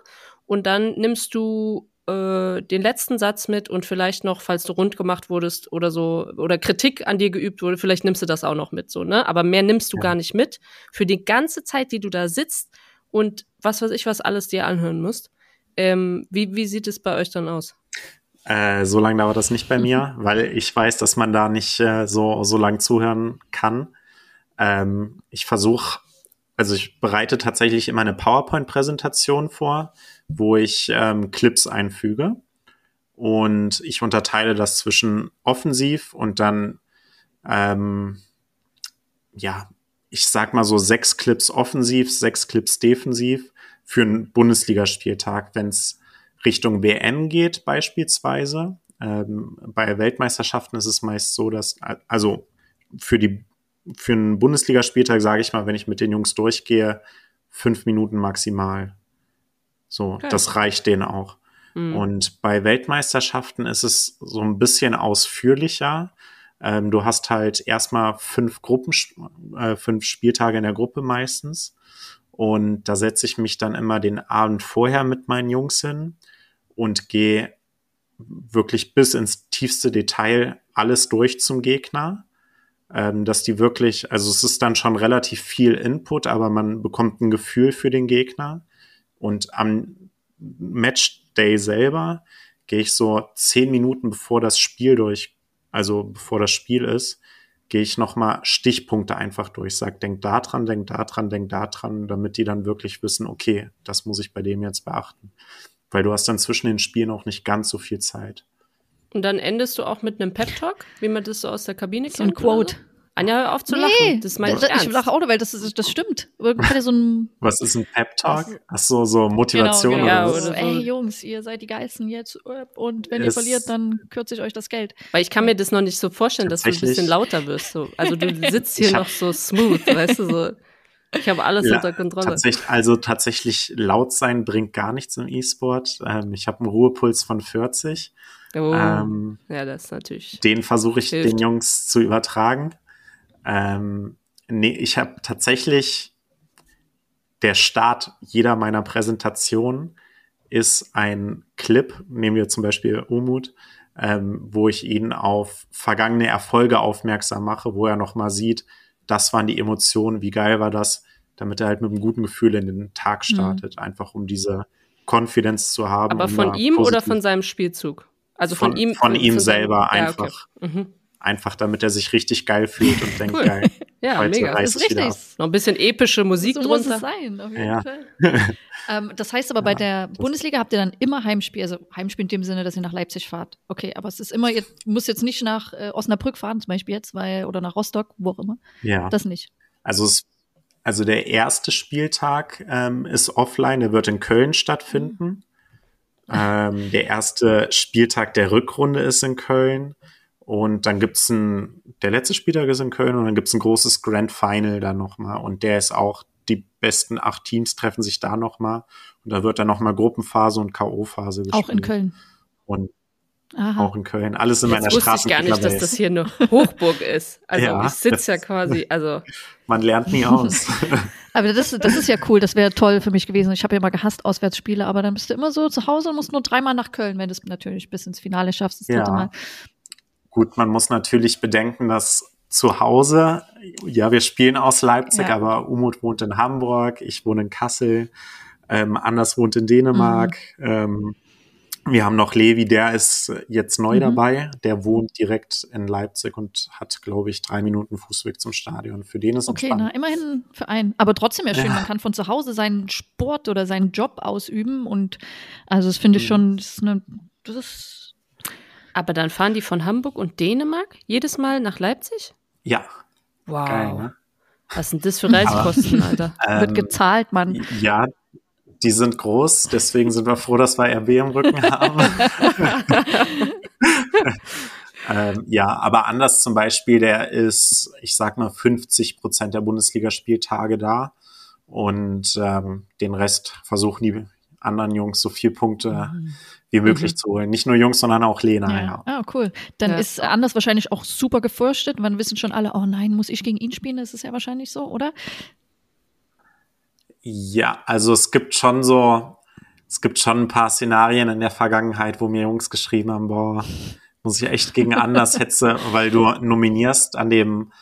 Und dann nimmst du äh, den letzten Satz mit und vielleicht noch, falls du rund gemacht wurdest oder so, oder Kritik an dir geübt wurde, vielleicht nimmst du das auch noch mit, so, ne? Aber mehr nimmst du ja. gar nicht mit. Für die ganze Zeit, die du da sitzt und was weiß ich, was alles dir anhören musst. Ähm, wie, wie sieht es bei euch dann aus? Äh, so lange dauert das nicht bei mir, weil ich weiß, dass man da nicht äh, so, so lang zuhören kann. Ähm, ich versuche, also ich bereite tatsächlich immer eine PowerPoint-Präsentation vor, wo ich ähm, Clips einfüge. Und ich unterteile das zwischen offensiv und dann, ähm, ja, ich sag mal so sechs Clips offensiv, sechs Clips defensiv für einen Bundesligaspieltag, wenn es Richtung WM geht beispielsweise. Ähm, bei Weltmeisterschaften ist es meist so, dass, also für die, für einen Bundesligaspieltag sage ich mal, wenn ich mit den Jungs durchgehe, fünf Minuten maximal. So, okay. das reicht denen auch. Mhm. Und bei Weltmeisterschaften ist es so ein bisschen ausführlicher. Ähm, du hast halt erstmal fünf Gruppen, äh, fünf Spieltage in der Gruppe meistens. Und da setze ich mich dann immer den Abend vorher mit meinen Jungs hin und gehe wirklich bis ins tiefste Detail alles durch zum Gegner. Ähm, dass die wirklich, also es ist dann schon relativ viel Input, aber man bekommt ein Gefühl für den Gegner. Und am Matchday selber gehe ich so zehn Minuten bevor das Spiel durch, also bevor das Spiel ist, gehe ich nochmal Stichpunkte einfach durch, sag, denk da dran, denk da dran, denk da dran, damit die dann wirklich wissen, okay, das muss ich bei dem jetzt beachten. Weil du hast dann zwischen den Spielen auch nicht ganz so viel Zeit. Und dann endest du auch mit einem Pep-Talk, wie man das so aus der Kabine so kennt? So ein Quote. So? Anja, hör auf zu nee, lachen. Das meine ich ernst. Ich lache auch, weil das, ist, das stimmt. So ein [laughs] was ist ein Pep-Talk? Ach so, so Motivation genau, genau. oder so. Ey, Jungs, ihr seid die Geilsten jetzt. Und wenn ihr verliert, dann kürze ich euch das Geld. Weil ich kann mir das noch nicht so vorstellen, dass du ein bisschen lauter wirst. So. Also du [laughs] sitzt hier noch so smooth, weißt du, so. [laughs] Ich habe alles ja, unter Kontrolle. Tatsächlich, also tatsächlich laut sein bringt gar nichts im E-Sport. Ähm, ich habe einen Ruhepuls von 40. Oh, ähm, ja, das ist natürlich. Den versuche ich hilft. den Jungs zu übertragen. Ähm, nee, ich habe tatsächlich der Start jeder meiner Präsentationen ist ein Clip, nehmen wir zum Beispiel Umut, ähm, wo ich ihn auf vergangene Erfolge aufmerksam mache, wo er nochmal sieht, das waren die Emotionen, wie geil war das, damit er halt mit einem guten Gefühl in den Tag mhm. startet, mhm. einfach um diese Confidence zu haben. Aber um von ihm oder von seinem Spielzug? Also von, von ihm? Von ihm selber einfach. Ja, okay. mhm einfach damit er sich richtig geil fühlt und denkt, cool. geil, [laughs] Ja, Heute mega. Das ist richtig. Noch ein bisschen epische Musik so muss drunter. es sein, auf jeden Ja. Fall. [laughs] ähm, das heißt aber, bei der Bundesliga habt ihr dann immer Heimspiel, also Heimspiel in dem Sinne, dass ihr nach Leipzig fahrt. Okay, aber es ist immer, ihr müsst jetzt nicht nach äh, Osnabrück fahren, zum Beispiel jetzt, weil, oder nach Rostock, wo auch immer. Ja. Das nicht. Also, es, also der erste Spieltag ähm, ist offline, der wird in Köln stattfinden. Ähm, der erste Spieltag der Rückrunde ist in Köln. Und dann gibt's ein, der letzte Spieltag ist in Köln und dann gibt's ein großes Grand Final da nochmal. Und der ist auch, die besten acht Teams treffen sich da nochmal. Und da wird dann nochmal Gruppenphase und K.O.-Phase gespielt. Auch in Köln. Und Aha. auch in Köln. Alles in meiner Jetzt wusste ich gar nicht, dass das hier eine [laughs] Hochburg ist. Also Ja, ich sitze ja quasi, also [laughs] Man lernt nie aus. [laughs] Aber das, das ist ja cool, das wäre toll für mich gewesen. Ich habe ja mal gehasst Auswärtsspiele, aber dann bist du immer so zu Hause und musst nur dreimal nach Köln, wenn du es natürlich bis ins Finale schaffst, das dritte Ja. Mal. Gut, man muss natürlich bedenken, dass zu Hause, ja, wir spielen aus Leipzig, Ja. aber Umut wohnt in Hamburg, ich wohne in Kassel, ähm, Anders wohnt in Dänemark. Mhm. Ähm, wir haben noch Levi, der ist jetzt neu Mhm. dabei, der wohnt direkt in Leipzig und hat, glaube ich, drei Minuten Fußweg zum Stadion. Für den ist Okay, na, immerhin für einen. Aber trotzdem ja schön, Ja. man kann von zu Hause seinen Sport oder seinen Job ausüben und also das finde ich Mhm. schon, das ist, eine, das ist aber dann fahren die von Hamburg und Dänemark jedes Mal nach Leipzig? Ja, Wow. geil, ne? Was sind das für Reisekosten, Alter? wird Ähm, gezahlt, Mann. Ja, die sind groß, deswegen sind wir froh, dass wir RB im Rücken [laughs] haben. [laughs] ähm, ja, aber anders zum Beispiel, der ist, ich sag mal, 50 Prozent der Bundesligaspieltage da und ähm, den Rest versuchen die anderen Jungs so viel Punkte wie möglich zu holen. Nicht nur Jungs, sondern auch Lena, ja. Ja. Ah, cool. Dann Ja. ist Anders wahrscheinlich auch super gefürchtet. Man wissen schon alle, oh nein, muss ich gegen ihn spielen? Das ist ja wahrscheinlich so, oder? Ja, also es gibt schon so, es gibt schon ein paar Szenarien in der Vergangenheit, wo mir Jungs geschrieben haben, boah, muss ich echt gegen anders hetze, [laughs] weil du nominierst an dem,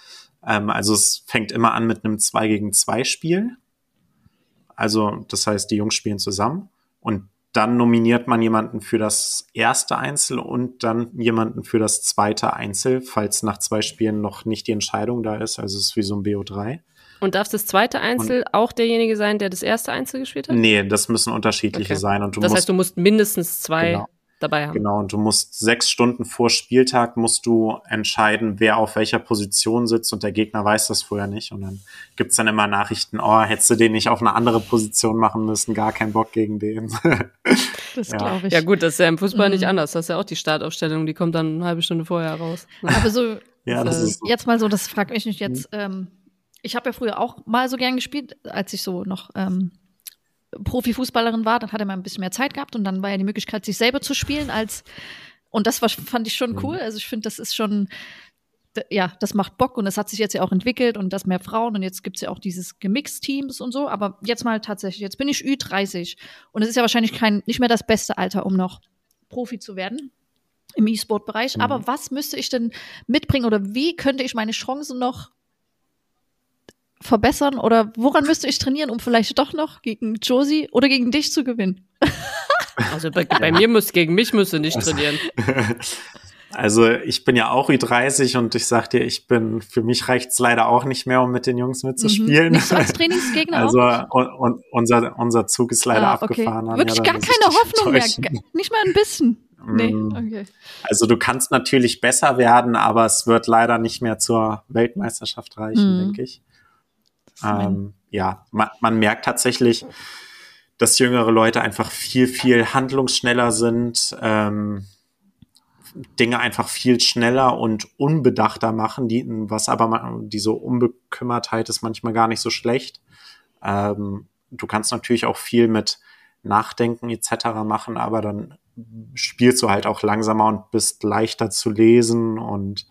ähm, also es fängt immer an mit einem 2 gegen 2 Spiel. Also das heißt, die Jungs spielen zusammen und dann nominiert man jemanden für das erste Einzel und dann jemanden für das zweite Einzel, falls nach zwei Spielen noch nicht die Entscheidung da ist. Also es ist wie so ein BO3. Und darf das zweite Einzel auch derjenige sein, der das erste Einzel gespielt hat? Nee, das müssen unterschiedliche Okay. sein und du das musst heißt, du musst mindestens zwei Genau. Dabei haben. Genau, und du musst sechs Stunden vor Spieltag musst du entscheiden, wer auf welcher Position sitzt und der Gegner weiß das vorher nicht. Und dann gibt's dann immer Nachrichten, oh, hättest du den nicht auf eine andere Position machen müssen, gar kein Bock gegen den. [laughs] Das Ja. glaube ich. Ja gut, das ist ja im Fußball Mhm. nicht anders. Das ist ja auch die Startaufstellung, die kommt dann eine halbe Stunde vorher raus. Aber [laughs] so, ja, das äh, ist so. jetzt mal so, das fragt mich nicht jetzt. Ähm, ich habe ja früher auch mal so gern gespielt, als ich so noch ähm, Profifußballerin war. Dann hatte man ein bisschen mehr Zeit gehabt und dann war ja die Möglichkeit, sich selber zu spielen als und das war, fand ich schon cool. Also ich finde, das ist schon, ja, das macht Bock und das hat sich jetzt ja auch entwickelt und das mehr Frauen und jetzt gibt's ja auch dieses Gemix-Teams und so. Aber jetzt mal tatsächlich, jetzt bin ich Ü30 und es ist ja wahrscheinlich kein, nicht mehr das beste Alter, um noch Profi zu werden im E-Sport-Bereich. Mhm. Aber was müsste ich denn mitbringen oder wie könnte ich meine Chancen noch verbessern oder woran müsste ich trainieren, um vielleicht doch noch gegen Josie oder gegen dich zu gewinnen? [laughs] Also bei, bei mir muss gegen mich müsste nicht trainieren. [laughs] Also ich bin ja auch Ü30 und ich sag dir, ich bin, für mich reicht's leider auch nicht mehr, um mit den Jungs mitzuspielen. Mhm. Nicht so als [laughs] Trainingsgegner Also und, und unser, unser Zug ist leider Ah, okay. abgefahren. Wirklich da gar keine Hoffnung mehr. Nicht mal ein bisschen. Nee, Mm. okay. Also du kannst natürlich besser werden, aber es wird leider nicht mehr zur Weltmeisterschaft reichen, Mhm. denke ich. Ähm, ja, man, man merkt tatsächlich, dass jüngere Leute einfach viel, viel handlungsschneller sind, ähm, Dinge einfach viel schneller und unbedachter machen, die, was aber ma- diese Unbekümmertheit ist manchmal gar nicht so schlecht. Ähm, du kannst natürlich auch viel mit Nachdenken etc. machen, aber dann spielst du halt auch langsamer und bist leichter zu lesen und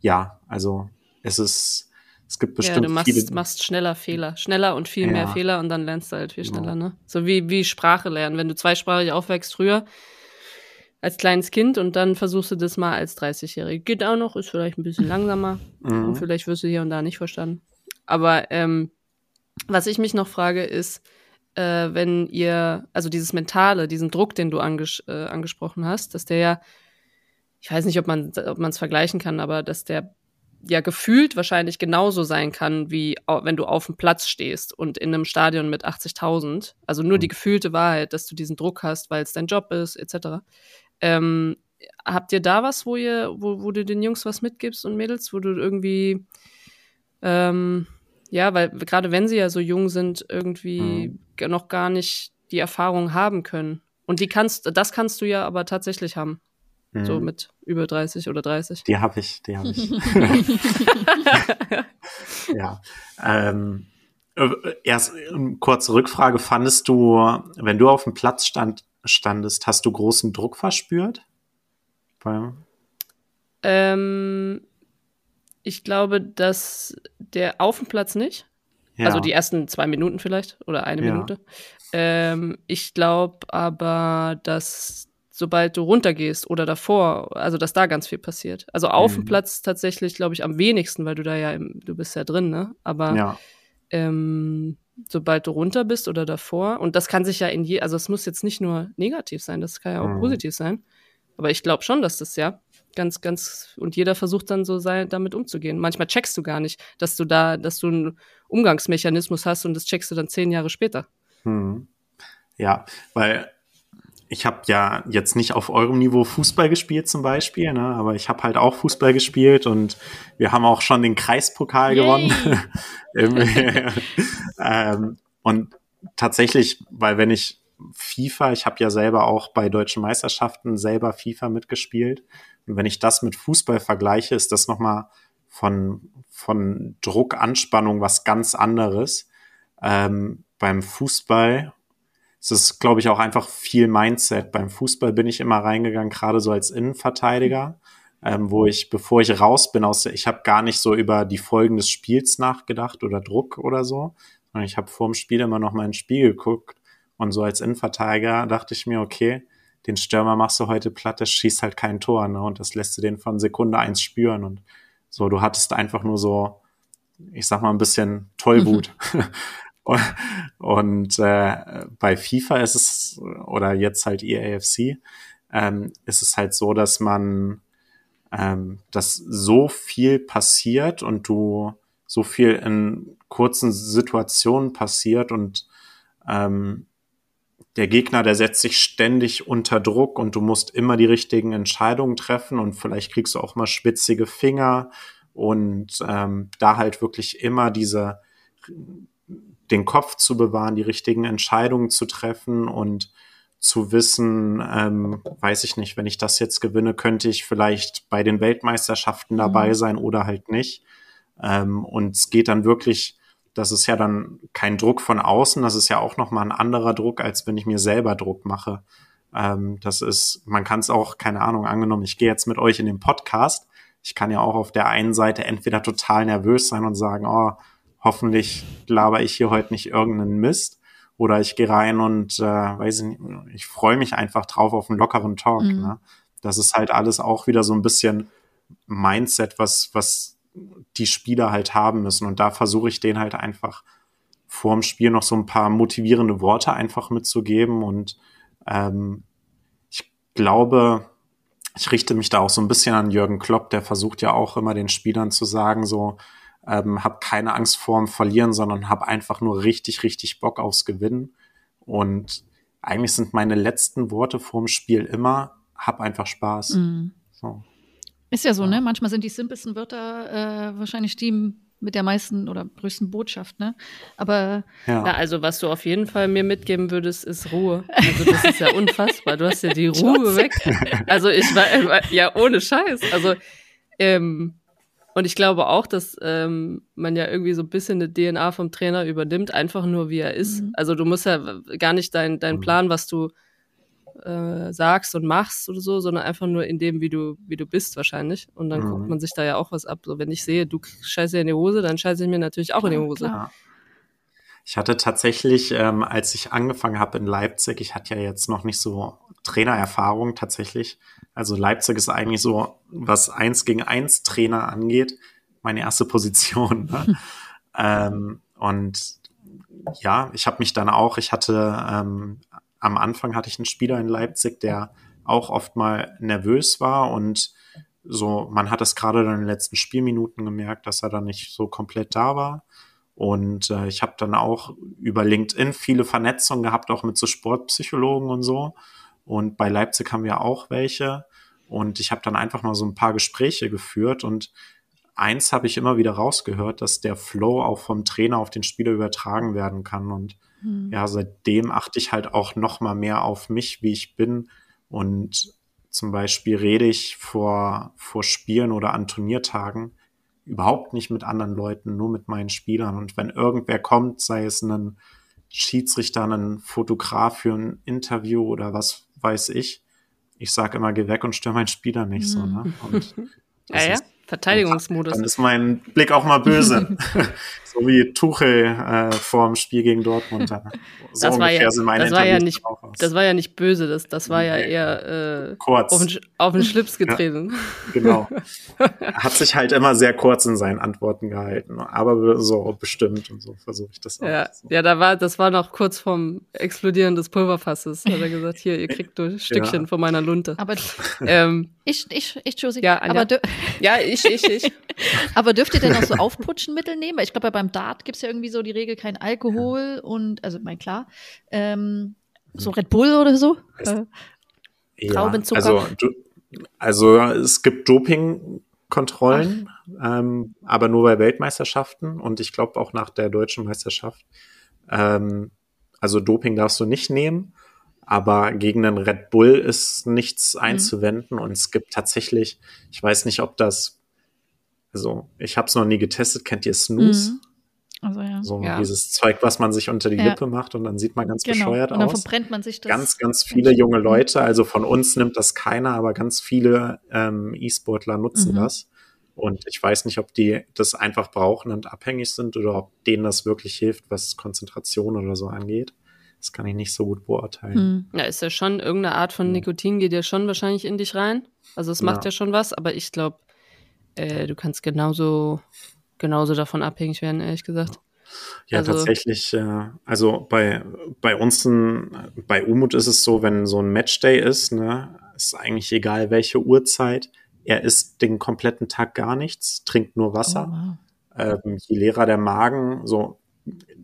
ja, also es ist, es gibt Ja, bestimmt du viele. machst, machst schneller Fehler. Schneller und viel mehr Ja. Fehler und dann lernst du halt viel Genau. schneller, ne? So wie, wie Sprache lernen. Wenn du zweisprachig aufwächst früher als kleines Kind und dann versuchst du das mal als 30-Jährige. Geht auch noch, ist vielleicht ein bisschen langsamer. Und Mhm. vielleicht wirst du hier und da nicht verstanden. Aber ähm, was ich mich noch frage, ist, äh, wenn ihr, also dieses Mentale, diesen Druck, den du anges äh, angesprochen hast, dass der ja, ich weiß nicht, ob man ob man es vergleichen kann, aber dass der ja gefühlt wahrscheinlich genauso sein kann, wie wenn du auf dem Platz stehst und in einem Stadion mit 80.000. Also nur die mhm. gefühlte Wahrheit, dass du diesen Druck hast, weil es dein Job ist, etc. Ähm, habt ihr da was, wo ihr, wo, wo du den Jungs was mitgibst und Mädels, wo du irgendwie, ähm, ja, weil gerade wenn sie ja so jung sind, irgendwie mhm. noch gar nicht die Erfahrung haben können. Und die kannst, das kannst du ja aber tatsächlich haben. Mhm. So mit über 30 oder 30. Die habe ich, die habe ich. [laughs] ja. Ähm, äh, erst eine kurze Rückfrage. Fandest du, wenn du auf dem Platz stand, standest, hast du großen Druck verspürt? Ähm, ich glaube, dass der auf dem Platz nicht. Ja. Also die ersten zwei Minuten vielleicht oder eine ja. Minute. Ähm, ich glaube aber, dass sobald du runtergehst oder davor, also dass da ganz viel passiert. Also auf mhm. dem Platz tatsächlich, glaube ich, am wenigsten, weil du da ja, im, du bist ja drin, ne? Aber ja. ähm, sobald du runter bist oder davor, und das kann sich ja in je, also es muss jetzt nicht nur negativ sein, das kann ja auch mhm. positiv sein. Aber ich glaube schon, dass das ja ganz, ganz, und jeder versucht dann so sein, damit umzugehen. Manchmal checkst du gar nicht, dass du da, dass du einen Umgangsmechanismus hast und das checkst du dann zehn Jahre später. Hm. Ja, weil ich habe ja jetzt nicht auf eurem Niveau Fußball gespielt zum Beispiel, ne, aber ich habe halt auch Fußball gespielt und wir haben auch schon den Kreispokal Yay. gewonnen. [laughs] [laughs] ähm, und tatsächlich, weil wenn ich FIFA, ich habe ja selber auch bei deutschen Meisterschaften selber FIFA mitgespielt. Und wenn ich das mit Fußball vergleiche, ist das nochmal von, von Druck, Anspannung was ganz anderes. Ähm, beim Fußball es ist, glaube ich, auch einfach viel Mindset. Beim Fußball bin ich immer reingegangen, gerade so als Innenverteidiger, ähm, wo ich, bevor ich raus bin aus der, ich habe gar nicht so über die Folgen des Spiels nachgedacht oder Druck oder so, sondern ich habe vor dem Spiel immer noch mal ins Spiel geguckt und so als Innenverteidiger dachte ich mir, okay, den Stürmer machst du heute platt, das schießt halt kein Tor, ne? Und das lässt du den von Sekunde eins spüren. Und so, du hattest einfach nur so, ich sag mal, ein bisschen Tollwut. Mhm. [laughs] [laughs] Und äh, bei FIFA ist es, oder jetzt halt EAFC, ähm, ist es halt so, dass man, ähm, dass so viel passiert und du so viel in kurzen Situationen passiert und ähm, der Gegner, der setzt sich ständig unter Druck und du musst immer die richtigen Entscheidungen treffen und vielleicht kriegst du auch mal spitzige Finger und ähm, da halt wirklich immer diese den Kopf zu bewahren, die richtigen Entscheidungen zu treffen und zu wissen, ähm, weiß ich nicht, wenn ich das jetzt gewinne, könnte ich vielleicht bei den Weltmeisterschaften dabei mhm. sein oder halt nicht. Ähm, und es geht dann wirklich, das ist ja dann kein Druck von außen, das ist ja auch nochmal ein anderer Druck, als wenn ich mir selber Druck mache. Ähm, das ist, man kann es auch, keine Ahnung, angenommen, ich gehe jetzt mit euch in den Podcast. Ich kann ja auch auf der einen Seite entweder total nervös sein und sagen, oh, hoffentlich laber ich hier heute nicht irgendeinen Mist. Oder ich gehe rein und äh, weiß ich nicht, ich freue mich einfach drauf auf einen lockeren Talk. Mhm. Ne? Das ist halt alles auch wieder so ein bisschen Mindset, was, was die Spieler halt haben müssen. Und da versuche ich denen halt einfach vorm Spiel noch so ein paar motivierende Worte einfach mitzugeben. Und ähm, ich glaube, ich richte mich da auch so ein bisschen an Jürgen Klopp, der versucht ja auch immer den Spielern zu sagen, so, ähm, habe keine Angst vorm Verlieren, sondern habe einfach nur richtig, richtig Bock aufs Gewinnen. Und eigentlich sind meine letzten Worte vorm Spiel immer, hab einfach Spaß. Mhm. So. Ist ja so, ne? Manchmal sind die simpelsten Wörter äh, wahrscheinlich die mit der meisten oder größten Botschaft, ne? Aber ja. ja. also was du auf jeden Fall mir mitgeben würdest, ist Ruhe. Also das ist ja [laughs] unfassbar. Du hast ja die Ruhe weg. Also ich war ja ohne Scheiß. Also ähm, und ich glaube auch, dass ähm, man ja irgendwie so ein bisschen eine DNA vom Trainer übernimmt, einfach nur wie er ist. Mhm. Also du musst ja gar nicht deinen dein mhm. Plan, was du äh, sagst und machst oder so, sondern einfach nur in dem, wie du, wie du bist wahrscheinlich. Und dann mhm. guckt man sich da ja auch was ab. So, wenn ich sehe, du scheiße in die Hose, dann scheiße ich mir natürlich auch in die Hose. Klar. Ich hatte tatsächlich, ähm, als ich angefangen habe in Leipzig, ich hatte ja jetzt noch nicht so Trainererfahrung tatsächlich. Also Leipzig ist eigentlich so, was eins gegen eins Trainer angeht, meine erste Position. Ne? ähm, und ja, ich habe mich dann auch, ich hatte ähm, am Anfang hatte ich einen Spieler in Leipzig, der auch oft mal nervös war und so, man hat es gerade in den letzten Spielminuten gemerkt, dass er dann nicht so komplett da war. Und äh, ich habe dann auch über LinkedIn viele Vernetzungen gehabt, auch mit so Sportpsychologen und so. Und bei Leipzig haben wir auch welche. Und ich habe dann einfach mal so ein paar Gespräche geführt. Und eins habe ich immer wieder rausgehört, dass der Flow auch vom Trainer auf den Spieler übertragen werden kann. Und hm. ja, seitdem achte ich halt auch noch mal mehr auf mich, wie ich bin. Und zum Beispiel rede ich vor, vor Spielen oder an Turniertagen überhaupt nicht mit anderen Leuten, nur mit meinen Spielern. Und wenn irgendwer kommt, sei es ein Schiedsrichter, ein Fotograf für ein Interview oder was weiß ich, ich sage immer, geh weg und stör meinen Spieler nicht so. Ne? Und [laughs] ja, ja. Verteidigungsmodus. Dann ist mein Blick auch mal böse. [laughs] [laughs] so wie Tuchel äh, vor dem Spiel gegen Dortmund. [laughs] So das war ja, das war ja nicht, das war ja nicht böse, das, das war ja eher äh, kurz. Auf, den, auf den Schlips getreten. Ja, genau. Hat sich halt immer sehr kurz in seinen Antworten gehalten, aber so bestimmt und so versuche ich das auch. Ja, so. ja, da war, das war noch kurz vorm Explodieren des Pulverfasses. Hat er gesagt, hier, ihr kriegt ein Stückchen ja. von meiner Lunte. Aber ähm, ich, ich, ich, Josie. Ja, Anja. aber ja, ich, ich, ich. [laughs] aber dürft ihr denn auch so Aufputschenmittel nehmen? Ich glaube, ja beim Dart gibt es ja irgendwie so die Regel, kein Alkohol und, also mein klar, ähm, so Red Bull oder so. Äh, ja, Traubenzucker. Also, du, also es gibt Dopingkontrollen, ähm, aber nur bei Weltmeisterschaften und ich glaube auch nach der deutschen Meisterschaft. Ähm, also Doping darfst du nicht nehmen, aber gegen den Red Bull ist nichts mhm. einzuwenden und es gibt tatsächlich, ich weiß nicht, ob das also, ich habe es noch nie getestet. Kennt ihr Snooze? Mhm. Also, ja. So ja. dieses Zeug, was man sich unter die ja. Lippe macht und dann sieht man ganz genau. bescheuert und dann aus. verbrennt man sich das. Ganz, ganz viele junge Leute, also von uns nimmt das keiner, aber ganz viele ähm, E-Sportler nutzen mhm. das. Und ich weiß nicht, ob die das einfach brauchen und abhängig sind oder ob denen das wirklich hilft, was Konzentration oder so angeht. Das kann ich nicht so gut beurteilen. Mhm. Ja, ist ja schon irgendeine Art von Nikotin geht ja schon wahrscheinlich in dich rein. Also es macht ja, ja schon was, aber ich glaube, äh, du kannst genauso, genauso davon abhängig werden, ehrlich gesagt. Ja, also, tatsächlich. Äh, also bei, bei uns, bei Umut ist es so, wenn so ein Matchday ist, ne, ist eigentlich egal welche Uhrzeit. Er isst den kompletten Tag gar nichts, trinkt nur Wasser. Oh, wow. ähm, je leerer der Magen, so,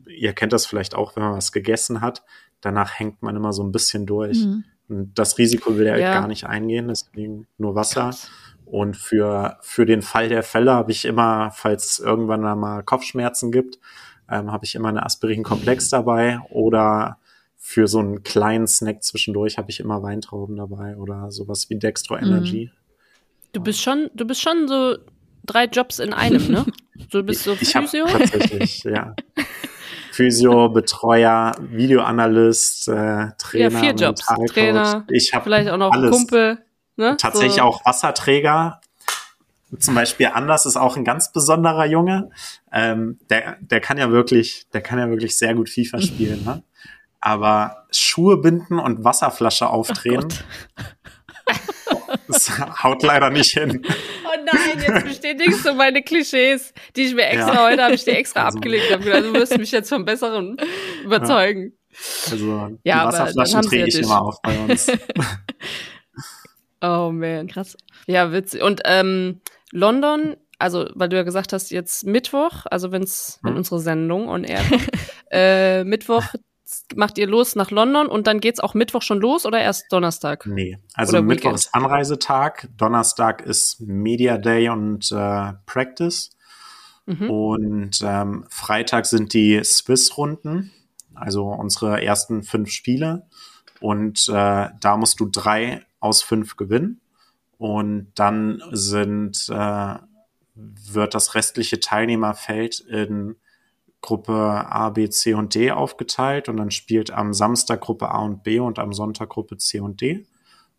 ihr kennt das vielleicht auch, wenn man was gegessen hat, danach hängt man immer so ein bisschen durch. Mhm. Und das Risiko will er halt ja. halt gar nicht eingehen, deswegen nur Wasser. Krass. Und für, für den Fall der Fälle habe ich immer, falls es irgendwann mal Kopfschmerzen gibt, ähm, habe ich immer eine Aspirin-Komplex dabei oder für so einen kleinen Snack zwischendurch habe ich immer Weintrauben dabei oder sowas wie Dextro mhm. Energy. Du bist schon, du bist schon so drei Jobs in einem, ne? [laughs] Du bist so Physio? Ich tatsächlich, [laughs] ja. Physio, Betreuer, Videoanalyst, äh, Trainer, ja, vier Jobs. Trainer, ich habe vielleicht auch noch alles. Kumpel. Ne? Tatsächlich so. auch Wasserträger. Zum Beispiel Anders ist auch ein ganz besonderer Junge. Ähm, der, der kann ja wirklich, der kann ja wirklich sehr gut FIFA [laughs] spielen. ne? Aber Schuhe binden und Wasserflasche aufdrehen, [laughs] das haut leider nicht hin. Oh nein, jetzt bestätigst du meine Klischees, die ich mir extra ja. heute habe ich dir extra also, abgelegt. Hab gedacht, du wirst mich jetzt vom Besseren überzeugen. Ja. Also die ja, Wasserflaschen drehe ich immer auf bei uns. [laughs] Oh man, krass. Ja, witzig. Und ähm, London, also weil du ja gesagt hast, jetzt Mittwoch, also wenn's hm. wenn unsere Sendung und er [laughs] äh, Mittwoch macht ihr los nach London und dann geht's auch Mittwoch schon los oder erst Donnerstag? Nee, also oder Mittwoch Weekend? ist Anreisetag, Donnerstag ist Media Day und äh, Practice. Mhm. Und ähm, Freitag sind die Swiss-Runden, also unsere ersten fünf Spiele. Und äh, da musst du drei aus fünf gewinnen. Und dann sind, äh, wird das restliche Teilnehmerfeld in Gruppe A, B, C und D aufgeteilt und dann spielt am Samstag Gruppe A und B und am Sonntag Gruppe C und D.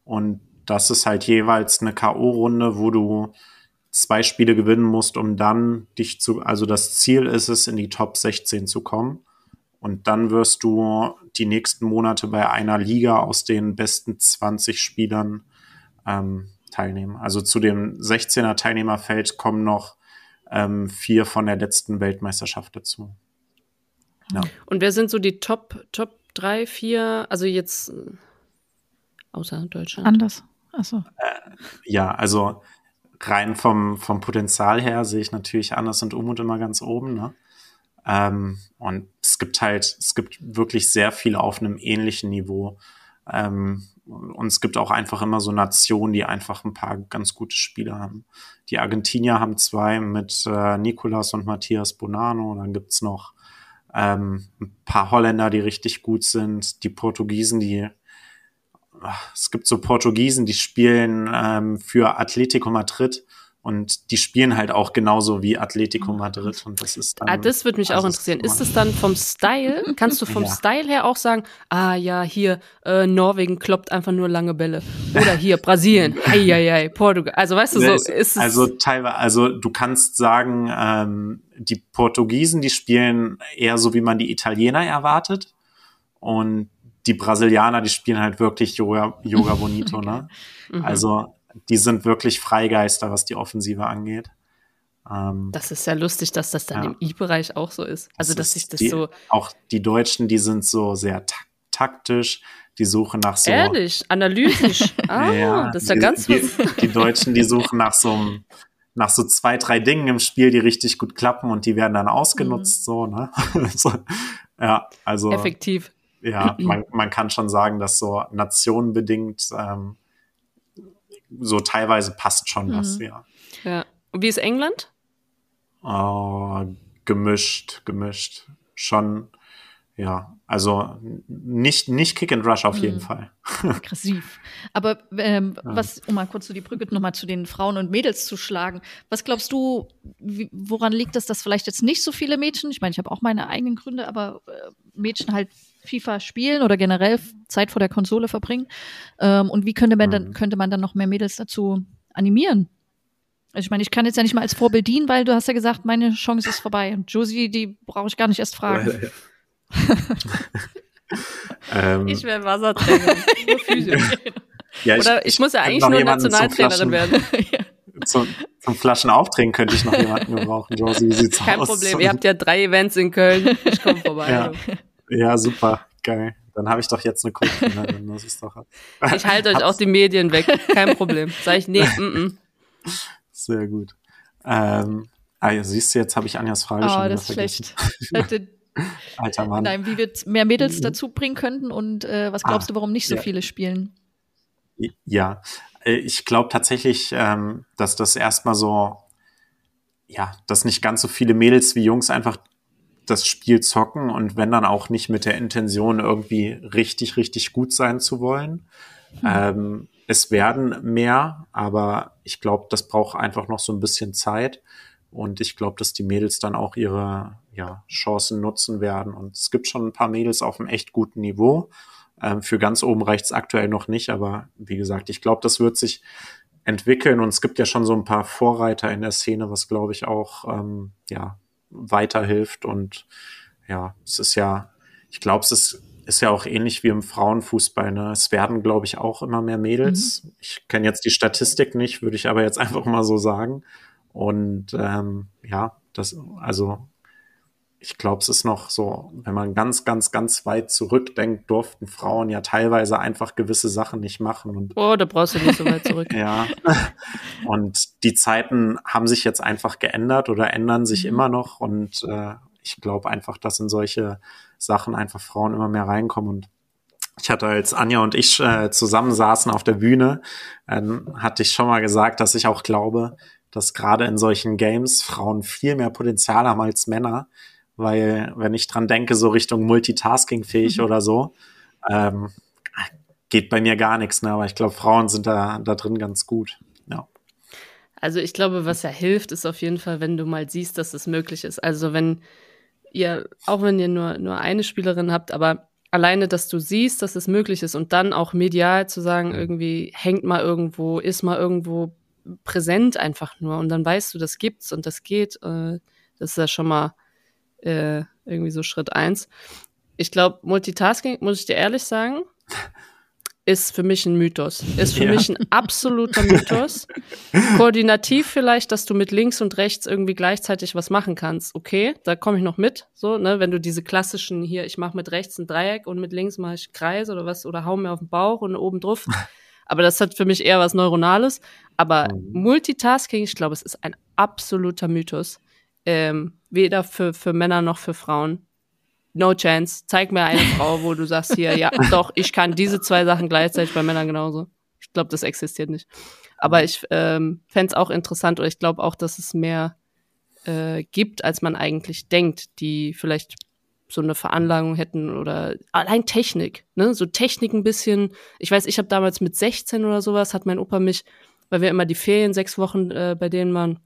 Und das ist halt jeweils eine K.O.-Runde, wo du zwei Spiele gewinnen musst, um dann dich zu, also das Ziel ist es, in die Top 16 zu kommen. Und dann wirst du die nächsten Monate bei einer Liga aus den besten 20 Spielern ähm, teilnehmen. Also zu dem 16er Teilnehmerfeld kommen noch ähm, vier von der letzten Weltmeisterschaft dazu. Ja. Und wer sind so die Top, Top drei, vier, also jetzt außer Deutschland? Anders. Achso. Äh, ja, also rein vom, vom Potenzial her sehe ich natürlich Anders und Umut immer ganz oben. Ne? Ähm, und es gibt halt, es gibt wirklich sehr viele auf einem ähnlichen Niveau. Ähm, und es gibt auch einfach immer so Nationen, die einfach ein paar ganz gute Spieler haben. Die Argentinier haben zwei mit äh, Nicolas und Matthias Bonano. Dann gibt's noch ähm, ein paar Holländer, die richtig gut sind. Die Portugiesen, die es gibt so Portugiesen, die spielen ähm, für Atletico Madrid und die spielen halt auch genauso wie Atletico Madrid. Und das ist dann. Ah, das würde mich also auch interessieren. Ist es dann vom Style? Kannst du vom [laughs] ja. Style her auch sagen, ah ja, hier äh, Norwegen kloppt einfach nur lange Bälle. Oder hier [laughs] Brasilien, ei, Portugal. Also weißt du, so ist es. Also teilweise, also du kannst sagen, ähm, die Portugiesen, die spielen eher so, wie man die Italiener erwartet. Und die Brasilianer, die spielen halt wirklich Yoga, Yoga [laughs] Bonito, ne? Mhm. Also die sind wirklich Freigeister, was die Offensive angeht. Ähm, das ist ja lustig, dass das dann ja. im I-Bereich auch so ist. Also, das dass sich das die, so. Auch die Deutschen, die sind so sehr tak taktisch, die suchen nach so. Ehrlich, analytisch. [laughs] Ah, ja, das ist ja die, ganz die, die Deutschen, die suchen nach so nach so zwei, drei Dingen im Spiel, die richtig gut klappen und die werden dann ausgenutzt, mhm. so, ne? [laughs] so, ja, also. Effektiv. Ja, man, man kann schon sagen, dass so nationenbedingt ähm, so teilweise passt schon mhm. was, ja. Ja. Und wie ist England? Oh, gemischt, gemischt. Schon, ja. Also nicht, nicht Kick and Rush auf mhm. jeden Fall. [laughs] Aggressiv. Aber ähm, ja. was, um mal kurz so die Brücke nochmal zu den Frauen und Mädels zu schlagen, was glaubst du, wie, woran liegt es, dass vielleicht jetzt nicht so viele Mädchen, ich meine, ich habe auch meine eigenen Gründe, aber äh, Mädchen halt FIFA spielen oder generell Zeit vor der Konsole verbringen? Ähm, und wie könnte man, dann, mhm. könnte man dann noch mehr Mädels dazu animieren? Also ich meine, ich kann jetzt ja nicht mal als Vorbild dienen, weil du hast ja gesagt, meine Chance ist vorbei. Und Josie, die brauche ich gar nicht erst fragen. [laughs] ähm, ich wäre Wassertrainer. [laughs] ja, ich, Oder ich muss ja eigentlich nur Nationaltrainerin werden. [laughs] zum, zum Flaschenaufdrehen könnte ich noch jemanden gebrauchen. Josie, wie sieht's Kein aus? Problem, ihr habt ja drei Events in Köln. Ich komme vorbei. Ja. Ja, super. Geil. Dann habe ich doch jetzt eine Kundin. Das ist doch. ich halte euch [laughs] auch die Medien weg. Kein Problem. Sag ich, nee, mm, mm. Sehr gut. Ähm, ah, ja, siehst du, jetzt habe ich Anjas Frage oh, schon das ist schlecht. [laughs] Alter Mann. Nein, wie wir mehr Mädels mhm. dazu bringen könnten und äh, was glaubst ah, du, warum nicht so ja. viele spielen? Ja, äh, ich glaube tatsächlich, ähm, dass das erstmal so, ja, dass nicht ganz so viele Mädels wie Jungs einfach das Spiel zocken und wenn dann auch nicht mit der Intention irgendwie richtig, richtig gut sein zu wollen. Mhm. Ähm, es werden mehr, aber ich glaube, das braucht einfach noch so ein bisschen Zeit. Und ich glaube, dass die Mädels dann auch ihre ja, Chancen nutzen werden. Und es gibt schon ein paar Mädels auf einem echt guten Niveau. Ähm, für ganz oben reicht es aktuell noch nicht, aber wie gesagt, ich glaube, das wird sich entwickeln und es gibt ja schon so ein paar Vorreiter in der Szene, was glaube ich auch ähm, ja weiterhilft. Und ja, es ist ja, ich glaube, es ist, ist ja auch ähnlich wie im Frauenfußball. Ne? Es werden, glaube ich, auch immer mehr Mädels. Mhm. Ich kenne jetzt die Statistik nicht, würde ich aber jetzt [laughs] einfach mal so sagen. Und ähm, ja, das, also ich glaube, es ist noch so, wenn man ganz, ganz, ganz weit zurückdenkt, durften Frauen ja teilweise einfach gewisse Sachen nicht machen. Und, oh, da brauchst du nicht so weit zurück. [laughs] ja. Und die Zeiten haben sich jetzt einfach geändert oder ändern sich mhm. immer noch. Und äh, ich glaube einfach, dass in solche Sachen einfach Frauen immer mehr reinkommen. Und ich hatte, als Anja und ich äh, zusammensaßen auf der Bühne, äh, hatte ich schon mal gesagt, dass ich auch glaube, dass gerade in solchen Games Frauen viel mehr Potenzial haben als Männer weil wenn ich dran denke, so Richtung Multitasking-fähig mhm. oder so, ähm, geht bei mir gar nichts, ne? aber ich glaube, Frauen sind da, da drin ganz gut. Ja. Also ich glaube, was ja hilft, ist auf jeden Fall, wenn du mal siehst, dass es möglich ist. Also wenn ihr, auch wenn ihr nur, nur eine Spielerin habt, aber alleine, dass du siehst, dass es möglich ist und dann auch medial zu sagen, irgendwie hängt mal irgendwo, ist mal irgendwo präsent einfach nur und dann weißt du, das gibt's und das geht, äh, das ist ja schon mal äh, irgendwie so Schritt eins. Ich glaube, Multitasking, muss ich dir ehrlich sagen, ist für mich ein Mythos. Ist für ja. mich ein absoluter Mythos. Koordinativ vielleicht, dass du mit links und rechts irgendwie gleichzeitig was machen kannst. Okay, da komme ich noch mit. So, ne, wenn du diese klassischen hier, ich mache mit rechts ein Dreieck und mit links mache ich Kreis oder was oder hau mir auf den Bauch und oben drauf. Aber das hat für mich eher was Neuronales. Aber Mhm. Multitasking, ich glaube, es ist ein absoluter Mythos. Ähm, weder für, für Männer noch für Frauen. No chance. Zeig mir eine Frau, wo du sagst hier, ja, [laughs] doch, ich kann diese zwei Sachen gleichzeitig bei Männern genauso. Ich glaube, das existiert nicht. Aber ich ähm, fände es auch interessant oder ich glaube auch, dass es mehr äh, gibt, als man eigentlich denkt, die vielleicht so eine Veranlagung hätten oder allein Technik, ne? So Technik ein bisschen. Ich weiß, ich habe damals mit 16 oder sowas, hat mein Opa mich, weil wir immer die Ferien sechs Wochen äh, bei denen waren,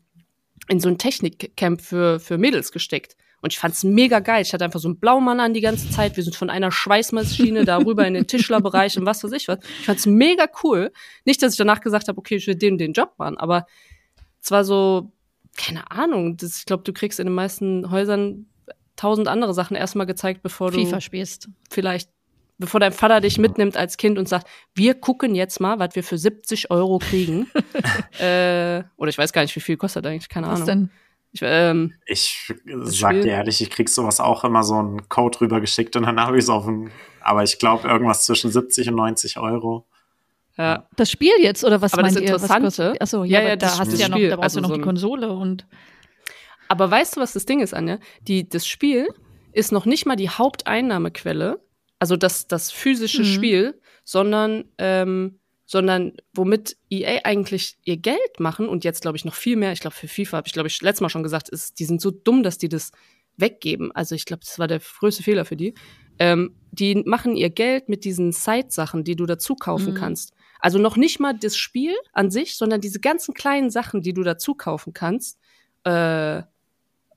in so ein Technikcamp für, für Mädels gesteckt. Und ich fand's mega geil. Ich hatte einfach so einen Blaumann an die ganze Zeit. Wir sind von einer Schweißmaschine darüber in den Tischlerbereich und was weiß ich was. Ich fand's mega cool. Nicht, dass ich danach gesagt habe, okay, ich will den den Job machen, aber es war so, keine Ahnung. Das, ich glaube, du kriegst in den meisten Häusern tausend andere Sachen erstmal gezeigt, bevor du FIFA spielst. vielleicht, bevor dein Vater dich mitnimmt als Kind und sagt, wir gucken jetzt mal, was wir für 70 Euro kriegen. [laughs] äh, oder ich weiß gar nicht, wie viel kostet eigentlich, keine Was Ahnung. denn? Ich, ähm, Ich sag dir ehrlich, ich krieg sowas auch immer so einen Code rübergeschickt und dann habe ich es auf dem, aber ich glaube irgendwas zwischen 70 und 90 Euro. ja. Das Spiel jetzt oder was Aber das meint ihr? Was Interessante- kostet- Achso, ja, Ja, ja, da das hast du ja noch, da brauchst du also noch so die Konsole und Aber weißt du, was das Ding ist, Anja? Die, das Spiel ist noch nicht mal die Haupteinnahmequelle, also das, das physische Mhm. Spiel, sondern, ähm, sondern womit EA eigentlich ihr Geld machen und jetzt glaube ich noch viel mehr, ich glaube für FIFA habe ich glaube ich letztes Mal schon gesagt, ist, die sind so dumm, dass die das weggeben. Also ich glaube, das war der größte Fehler für die. Ähm, die machen ihr Geld mit diesen Side-Sachen, die du dazu kaufen Mhm. kannst. Also noch nicht mal das Spiel an sich, sondern diese ganzen kleinen Sachen, die du dazu kaufen kannst. Äh,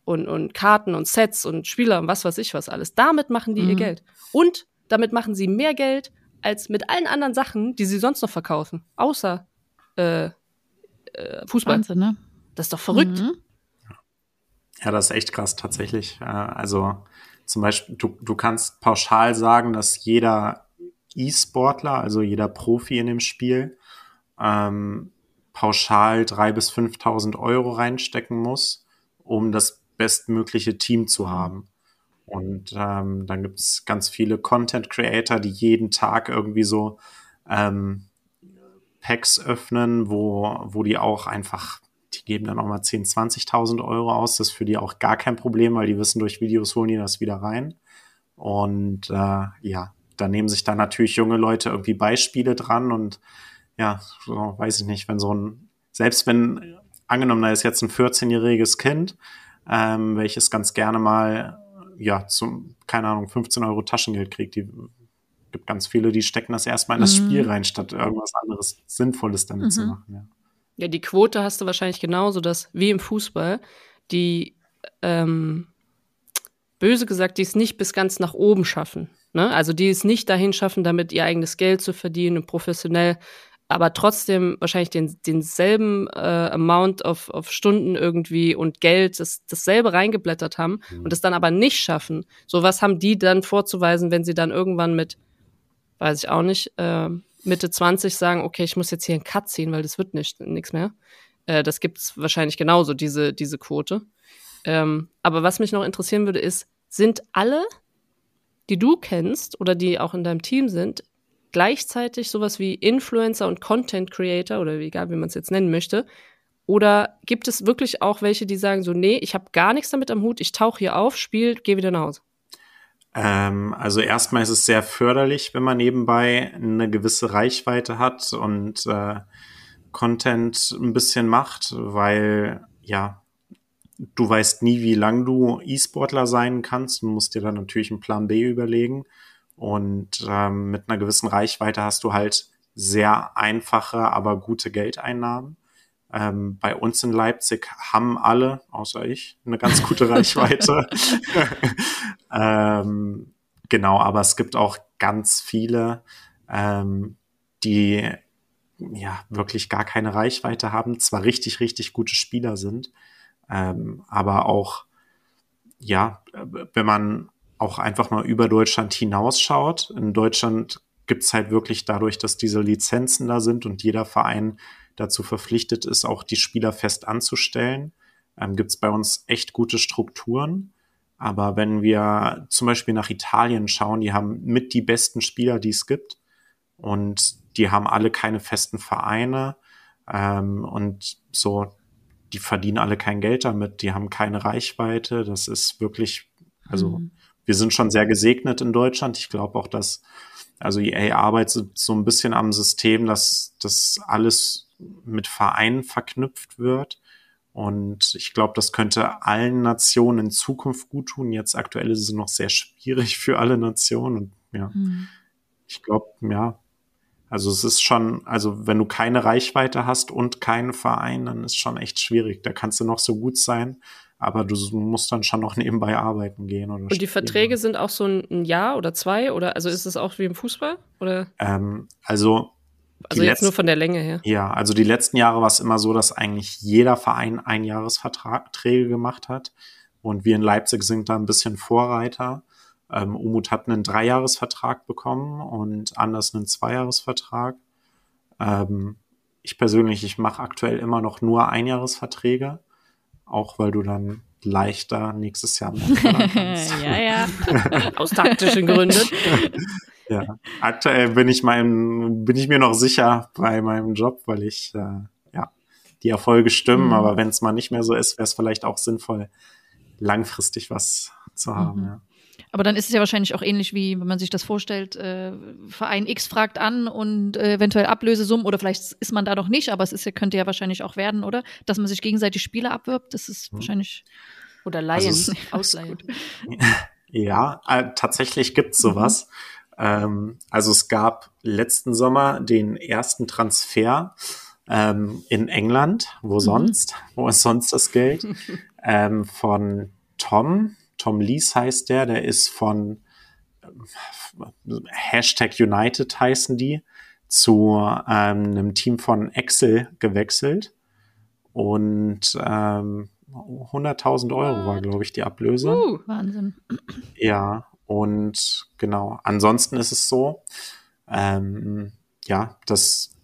und, und Karten und Sets und Spieler und was weiß ich was alles. Damit machen die ihr Mhm. Geld. Und damit machen sie mehr Geld als mit allen anderen Sachen, die sie sonst noch verkaufen. Außer äh, äh, Fußball. Wahnsinn, ne? Das ist doch verrückt. Mhm. Ja, das ist echt krass tatsächlich. Äh, Also zum Beispiel, du, du kannst pauschal sagen, dass jeder E-Sportler, also jeder Profi in dem Spiel, ähm, pauschal 3.000 bis 5.000 Euro reinstecken muss, um das bestmögliche Team zu haben. Und ähm, dann gibt es ganz viele Content Creator, die jeden Tag irgendwie so ähm, Packs öffnen, wo, wo die auch einfach, die geben dann auch mal 10.000, 20.000 Euro aus. Das ist für die auch gar kein Problem, weil die wissen, durch Videos holen die das wieder rein. Und äh, ja, da nehmen sich dann natürlich junge Leute irgendwie Beispiele dran und ja, so, weiß ich nicht, wenn so ein, selbst wenn, angenommen, da ist jetzt ein 14-jähriges Kind, ähm, welches ganz gerne mal, ja, zum, keine Ahnung, 15 Euro Taschengeld kriegt, die gibt ganz viele, die stecken das erstmal in das Mhm. Spiel rein, statt irgendwas anderes Sinnvolles damit zu Mhm. machen. Ja. Ja, die Quote hast du wahrscheinlich genauso, dass wie im Fußball, die ähm, böse gesagt, die es nicht bis ganz nach oben schaffen. Ne? Also die es nicht dahin schaffen, damit ihr eigenes Geld zu verdienen und professionell, aber trotzdem wahrscheinlich den, denselben äh, Amount of, of Stunden irgendwie und Geld, das, dasselbe reingeblättert haben und es dann aber nicht schaffen. So was haben die dann vorzuweisen, wenn sie dann irgendwann mit, weiß ich auch nicht, äh, Mitte 20 sagen, okay, ich muss jetzt hier einen Cut ziehen, weil das wird nicht nichts mehr. Äh, das gibt's wahrscheinlich genauso, diese, diese Quote. Ähm, aber was mich noch interessieren würde, ist, sind alle, die du kennst oder die auch in deinem Team sind, gleichzeitig sowas wie Influencer und Content Creator oder egal, wie man es jetzt nennen möchte? Oder gibt es wirklich auch welche, die sagen so, nee, ich habe gar nichts damit am Hut, ich tauche hier auf, spiel, gehe wieder nach Hause? Ähm, also erstmal ist es sehr förderlich, wenn man nebenbei eine gewisse Reichweite hat und äh, Content ein bisschen macht, weil ja, du weißt nie, wie lang du E-Sportler sein kannst und musst dir dann natürlich einen Plan B überlegen. Und ähm, mit einer gewissen Reichweite hast du halt sehr einfache, aber gute Geldeinnahmen. Ähm, bei uns in Leipzig haben alle, außer ich, eine ganz gute [laughs] Reichweite. [laughs] ähm, genau, aber es gibt auch ganz viele, ähm, die ja wirklich gar keine Reichweite haben, zwar richtig, richtig gute Spieler sind, ähm, aber auch, ja, wenn man auch einfach mal über Deutschland hinausschaut. In Deutschland gibt's halt wirklich dadurch, dass diese Lizenzen da sind und jeder Verein dazu verpflichtet ist, auch die Spieler fest anzustellen, ähm, gibt's bei uns echt gute Strukturen. Aber wenn wir zum Beispiel nach Italien schauen, die haben mit die besten Spieler, die es gibt. Und die haben alle keine festen Vereine ähm, und so, die verdienen alle kein Geld damit, die haben keine Reichweite. Das ist wirklich, also mhm. Wir sind schon sehr gesegnet in Deutschland. Ich glaube auch, dass also EA arbeitet so ein bisschen am System, dass das alles mit Vereinen verknüpft wird. Und ich glaube, das könnte allen Nationen in Zukunft gut tun. Jetzt aktuell ist es noch sehr schwierig für alle Nationen. Und ja, mhm. ich glaube, ja, also es ist schon, also wenn du keine Reichweite hast und keinen Verein, dann ist schon echt schwierig. Da kannst du noch so gut sein, aber du musst dann schon noch [laughs] nebenbei arbeiten gehen. Oder und die Verträge sind auch so ein Jahr oder zwei oder also ist es auch wie im Fußball oder? Ähm, also also jetzt nur von der Länge her. Ja, also die letzten Jahre war es immer so, dass eigentlich jeder Verein Einjahresverträge gemacht hat und wir in Leipzig sind da ein bisschen Vorreiter. Ähm, Umut hat einen Dreijahresvertrag bekommen und Anders einen Zweijahresvertrag. Ähm, ich persönlich, ich mache aktuell immer noch nur Einjahresverträge, auch weil du dann leichter nächstes Jahr noch [laughs] kannst. ja, ja. [laughs] Aus taktischen Gründen. [laughs] ja. Aktuell bin ich meinem, bin ich mir noch sicher bei meinem Job, weil ich äh, ja die Erfolge stimmen, mhm. aber wenn es mal nicht mehr so ist, wäre es vielleicht auch sinnvoll, langfristig was zu haben. Mhm. Ja. Aber dann ist es ja wahrscheinlich auch ähnlich wie, wenn man sich das vorstellt, äh, Verein X fragt an und äh, eventuell Ablösesummen oder vielleicht ist man da noch nicht, aber es ist, könnte ja wahrscheinlich auch werden, oder? Dass man sich gegenseitig Spieler abwirbt, das ist hm. wahrscheinlich. Oder Laien, also ausleihen. Ja, äh, tatsächlich gibt's sowas. Mhm. Ähm, also es gab letzten Sommer den ersten Transfer ähm, in England, wo mhm. sonst, wo ist sonst das Geld, [laughs] ähm, von Tom, Tom Lees heißt der, der ist von Hashtag United heißen die, zu ähm, einem Team von Excel gewechselt. Und ähm, 100.000 Euro war, glaube ich, die Ablöse. Uh, Wahnsinn. Ja, und genau. Ansonsten ist es so, ähm, ja, dass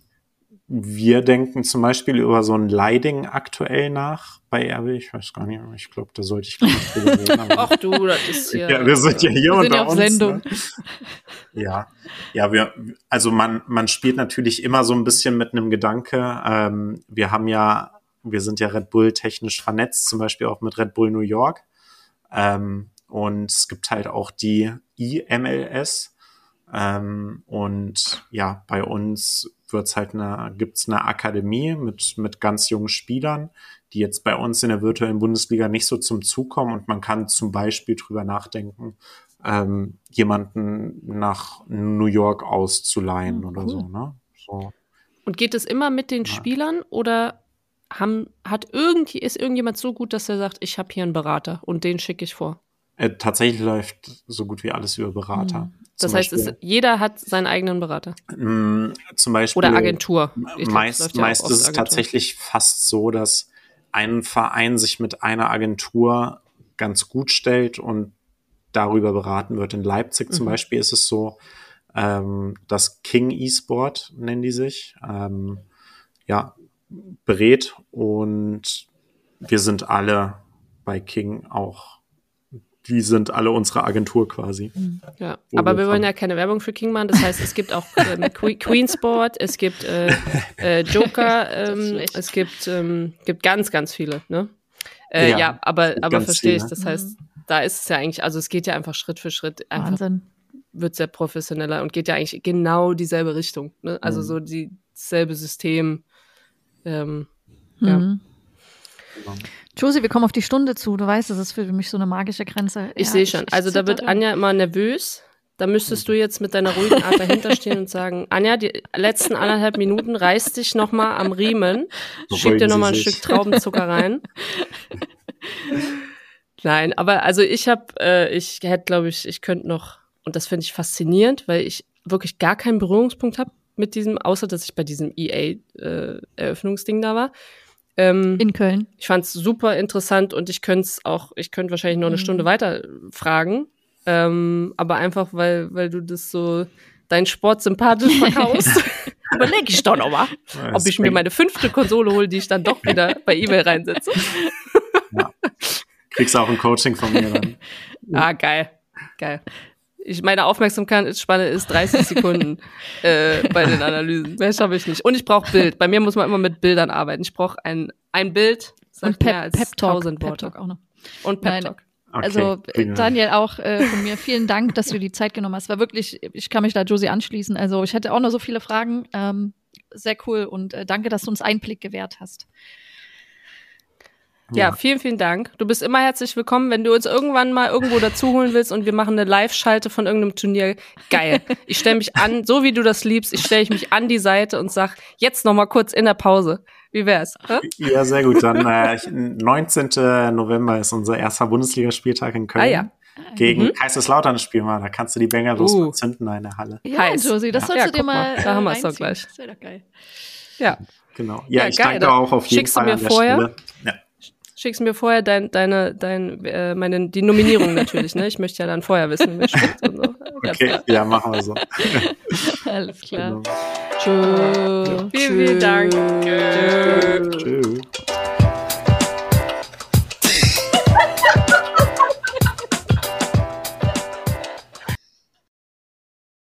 wir denken zum Beispiel über so ein Leiding aktuell nach bei RB. Ich weiß gar nicht, ich glaube, da sollte ich gar nicht drüber reden. [laughs] Ach du, das ist ja. ja wir sind ja hier wir unter ja auf uns. Sendung. Ne? Ja, ja, wir, also man, man spielt natürlich immer so ein bisschen mit einem Gedanke. Ähm, wir haben ja, wir sind ja Red Bull technisch vernetzt, zum Beispiel auch mit Red Bull New York. Ähm, und es gibt halt auch die IMLS. Ähm, und ja, bei uns wird's halt eine, gibt's eine Akademie mit, mit ganz jungen Spielern, die jetzt bei uns in der virtuellen Bundesliga nicht so zum Zug kommen und man kann zum Beispiel drüber nachdenken, ähm, jemanden nach New York auszuleihen oh, oder so, ne? So. Und geht es immer mit den ja. Spielern oder haben, hat irgendwie, ist irgendjemand so gut, dass er sagt, ich habe hier einen Berater und den schicke ich vor? Äh, tatsächlich läuft so gut wie alles über Berater. Mhm. Das heißt, es, jeder hat seinen eigenen Berater. Mm, zum Beispiel. Oder Agentur. Ich meist ja meist ist es tatsächlich fast so, dass ein Verein sich mit einer Agentur ganz gut stellt und darüber beraten wird. In Leipzig mhm. zum Beispiel ist es so, ähm, das King eSport nennen die sich, ähm, ja, berät und wir sind alle bei King auch die sind alle unsere Agentur quasi. Ja, aber wir, wir wollen ja keine Werbung für King machen. Das heißt, es gibt auch ähm, [laughs] Queen Sport, es gibt äh, äh, [laughs] Joker, ähm, es gibt, ähm, gibt ganz, ganz viele. Ne? Äh, ja, ja, aber, aber verstehe ich. Das heißt, da ist es ja eigentlich, also es geht ja einfach Schritt für Schritt. Einfach Wahnsinn. Wird sehr professioneller und geht ja eigentlich genau dieselbe Richtung. Ne? Also mhm. so die, dasselbe System. Ähm, mhm. Ja. Genau. Josie, wir kommen auf die Stunde zu. Du weißt, das ist für mich so eine magische Grenze. Ich ja, sehe schon. Ich, also da wird Anja immer nervös. Da müsstest du jetzt mit deiner ruhigen Art dahinter stehen und sagen, [laughs] Anja, die letzten anderthalb Minuten reiß dich noch mal am Riemen, schieb dir noch mal ein sich. Stück Traubenzucker rein. [laughs] Nein, aber also ich habe, äh, ich hätte, glaube ich, ich könnte noch, und das finde ich faszinierend, weil ich wirklich gar keinen Berührungspunkt habe mit diesem, außer dass ich bei diesem EA-Eröffnungsding äh, da war. Ähm, in Köln. Ich fand es super interessant und ich könnte es auch, ich könnte wahrscheinlich noch eine mhm. Stunde weiter fragen. Ähm, aber einfach, weil, weil du das so deinen Sport sympathisch verkaufst, [laughs] überlege ich doch nochmal, ob ich mir meine fünfte Konsole hole, die ich dann doch wieder bei eBay reinsetze. Ja. Kriegst auch ein Coaching von mir dann. ah, geil. Geil. Ich, meine Aufmerksamkeitsspanne ist 30 Sekunden [laughs] äh, bei den Analysen. Mehr schaffe ich nicht. Und ich brauche Bild. Bei mir muss man immer mit Bildern arbeiten. Ich brauche ein, ein Bild. Und Pep, Pep Talk. Pep Talk auch noch. Und Pep Talk. Okay, also Daniel, auch äh, von mir vielen Dank, dass du die Zeit genommen hast. War wirklich, ich kann mich da Josie anschließen. Also ich hatte auch noch so viele Fragen. Ähm, sehr cool und äh, danke, dass du uns Einblick gewährt hast. Ja, ja, vielen, vielen Dank. Du bist immer herzlich willkommen, wenn du uns irgendwann mal irgendwo dazuholen willst und wir machen eine Live-Schalte von irgendeinem Turnier. Geil. Ich stelle mich an, so wie du das liebst, ich stelle mich an die Seite und sag, jetzt noch mal kurz in der Pause. Wie wär's? Hä? Ja, sehr gut. Dann äh, 19. November ist unser erster Bundesligaspieltag in Köln. Ah, ja. Gegen mhm. Kaiserslautern spielen wir. Da kannst du die Banger uh. zünden in der Halle. Ja, Heiß. Josie, das ja. sollst ja, du dir mal. Da haben wir es doch gleich. Das wäre doch geil. Ja. Genau. Ja, ja ich geil. danke auch auf jeden Schickst Fall. Schickst du mir vorher? Stelle. Ja schickst mir vorher dein, deine, dein, äh, meine, die Nominierung [laughs] natürlich, ne? Ich möchte ja dann vorher wissen, wer steht und so. Okay, klar. ja, machen wir so. [laughs] Alles klar. Genau. Tschö. Vielen, vielen Dank. Tschö. Tschö.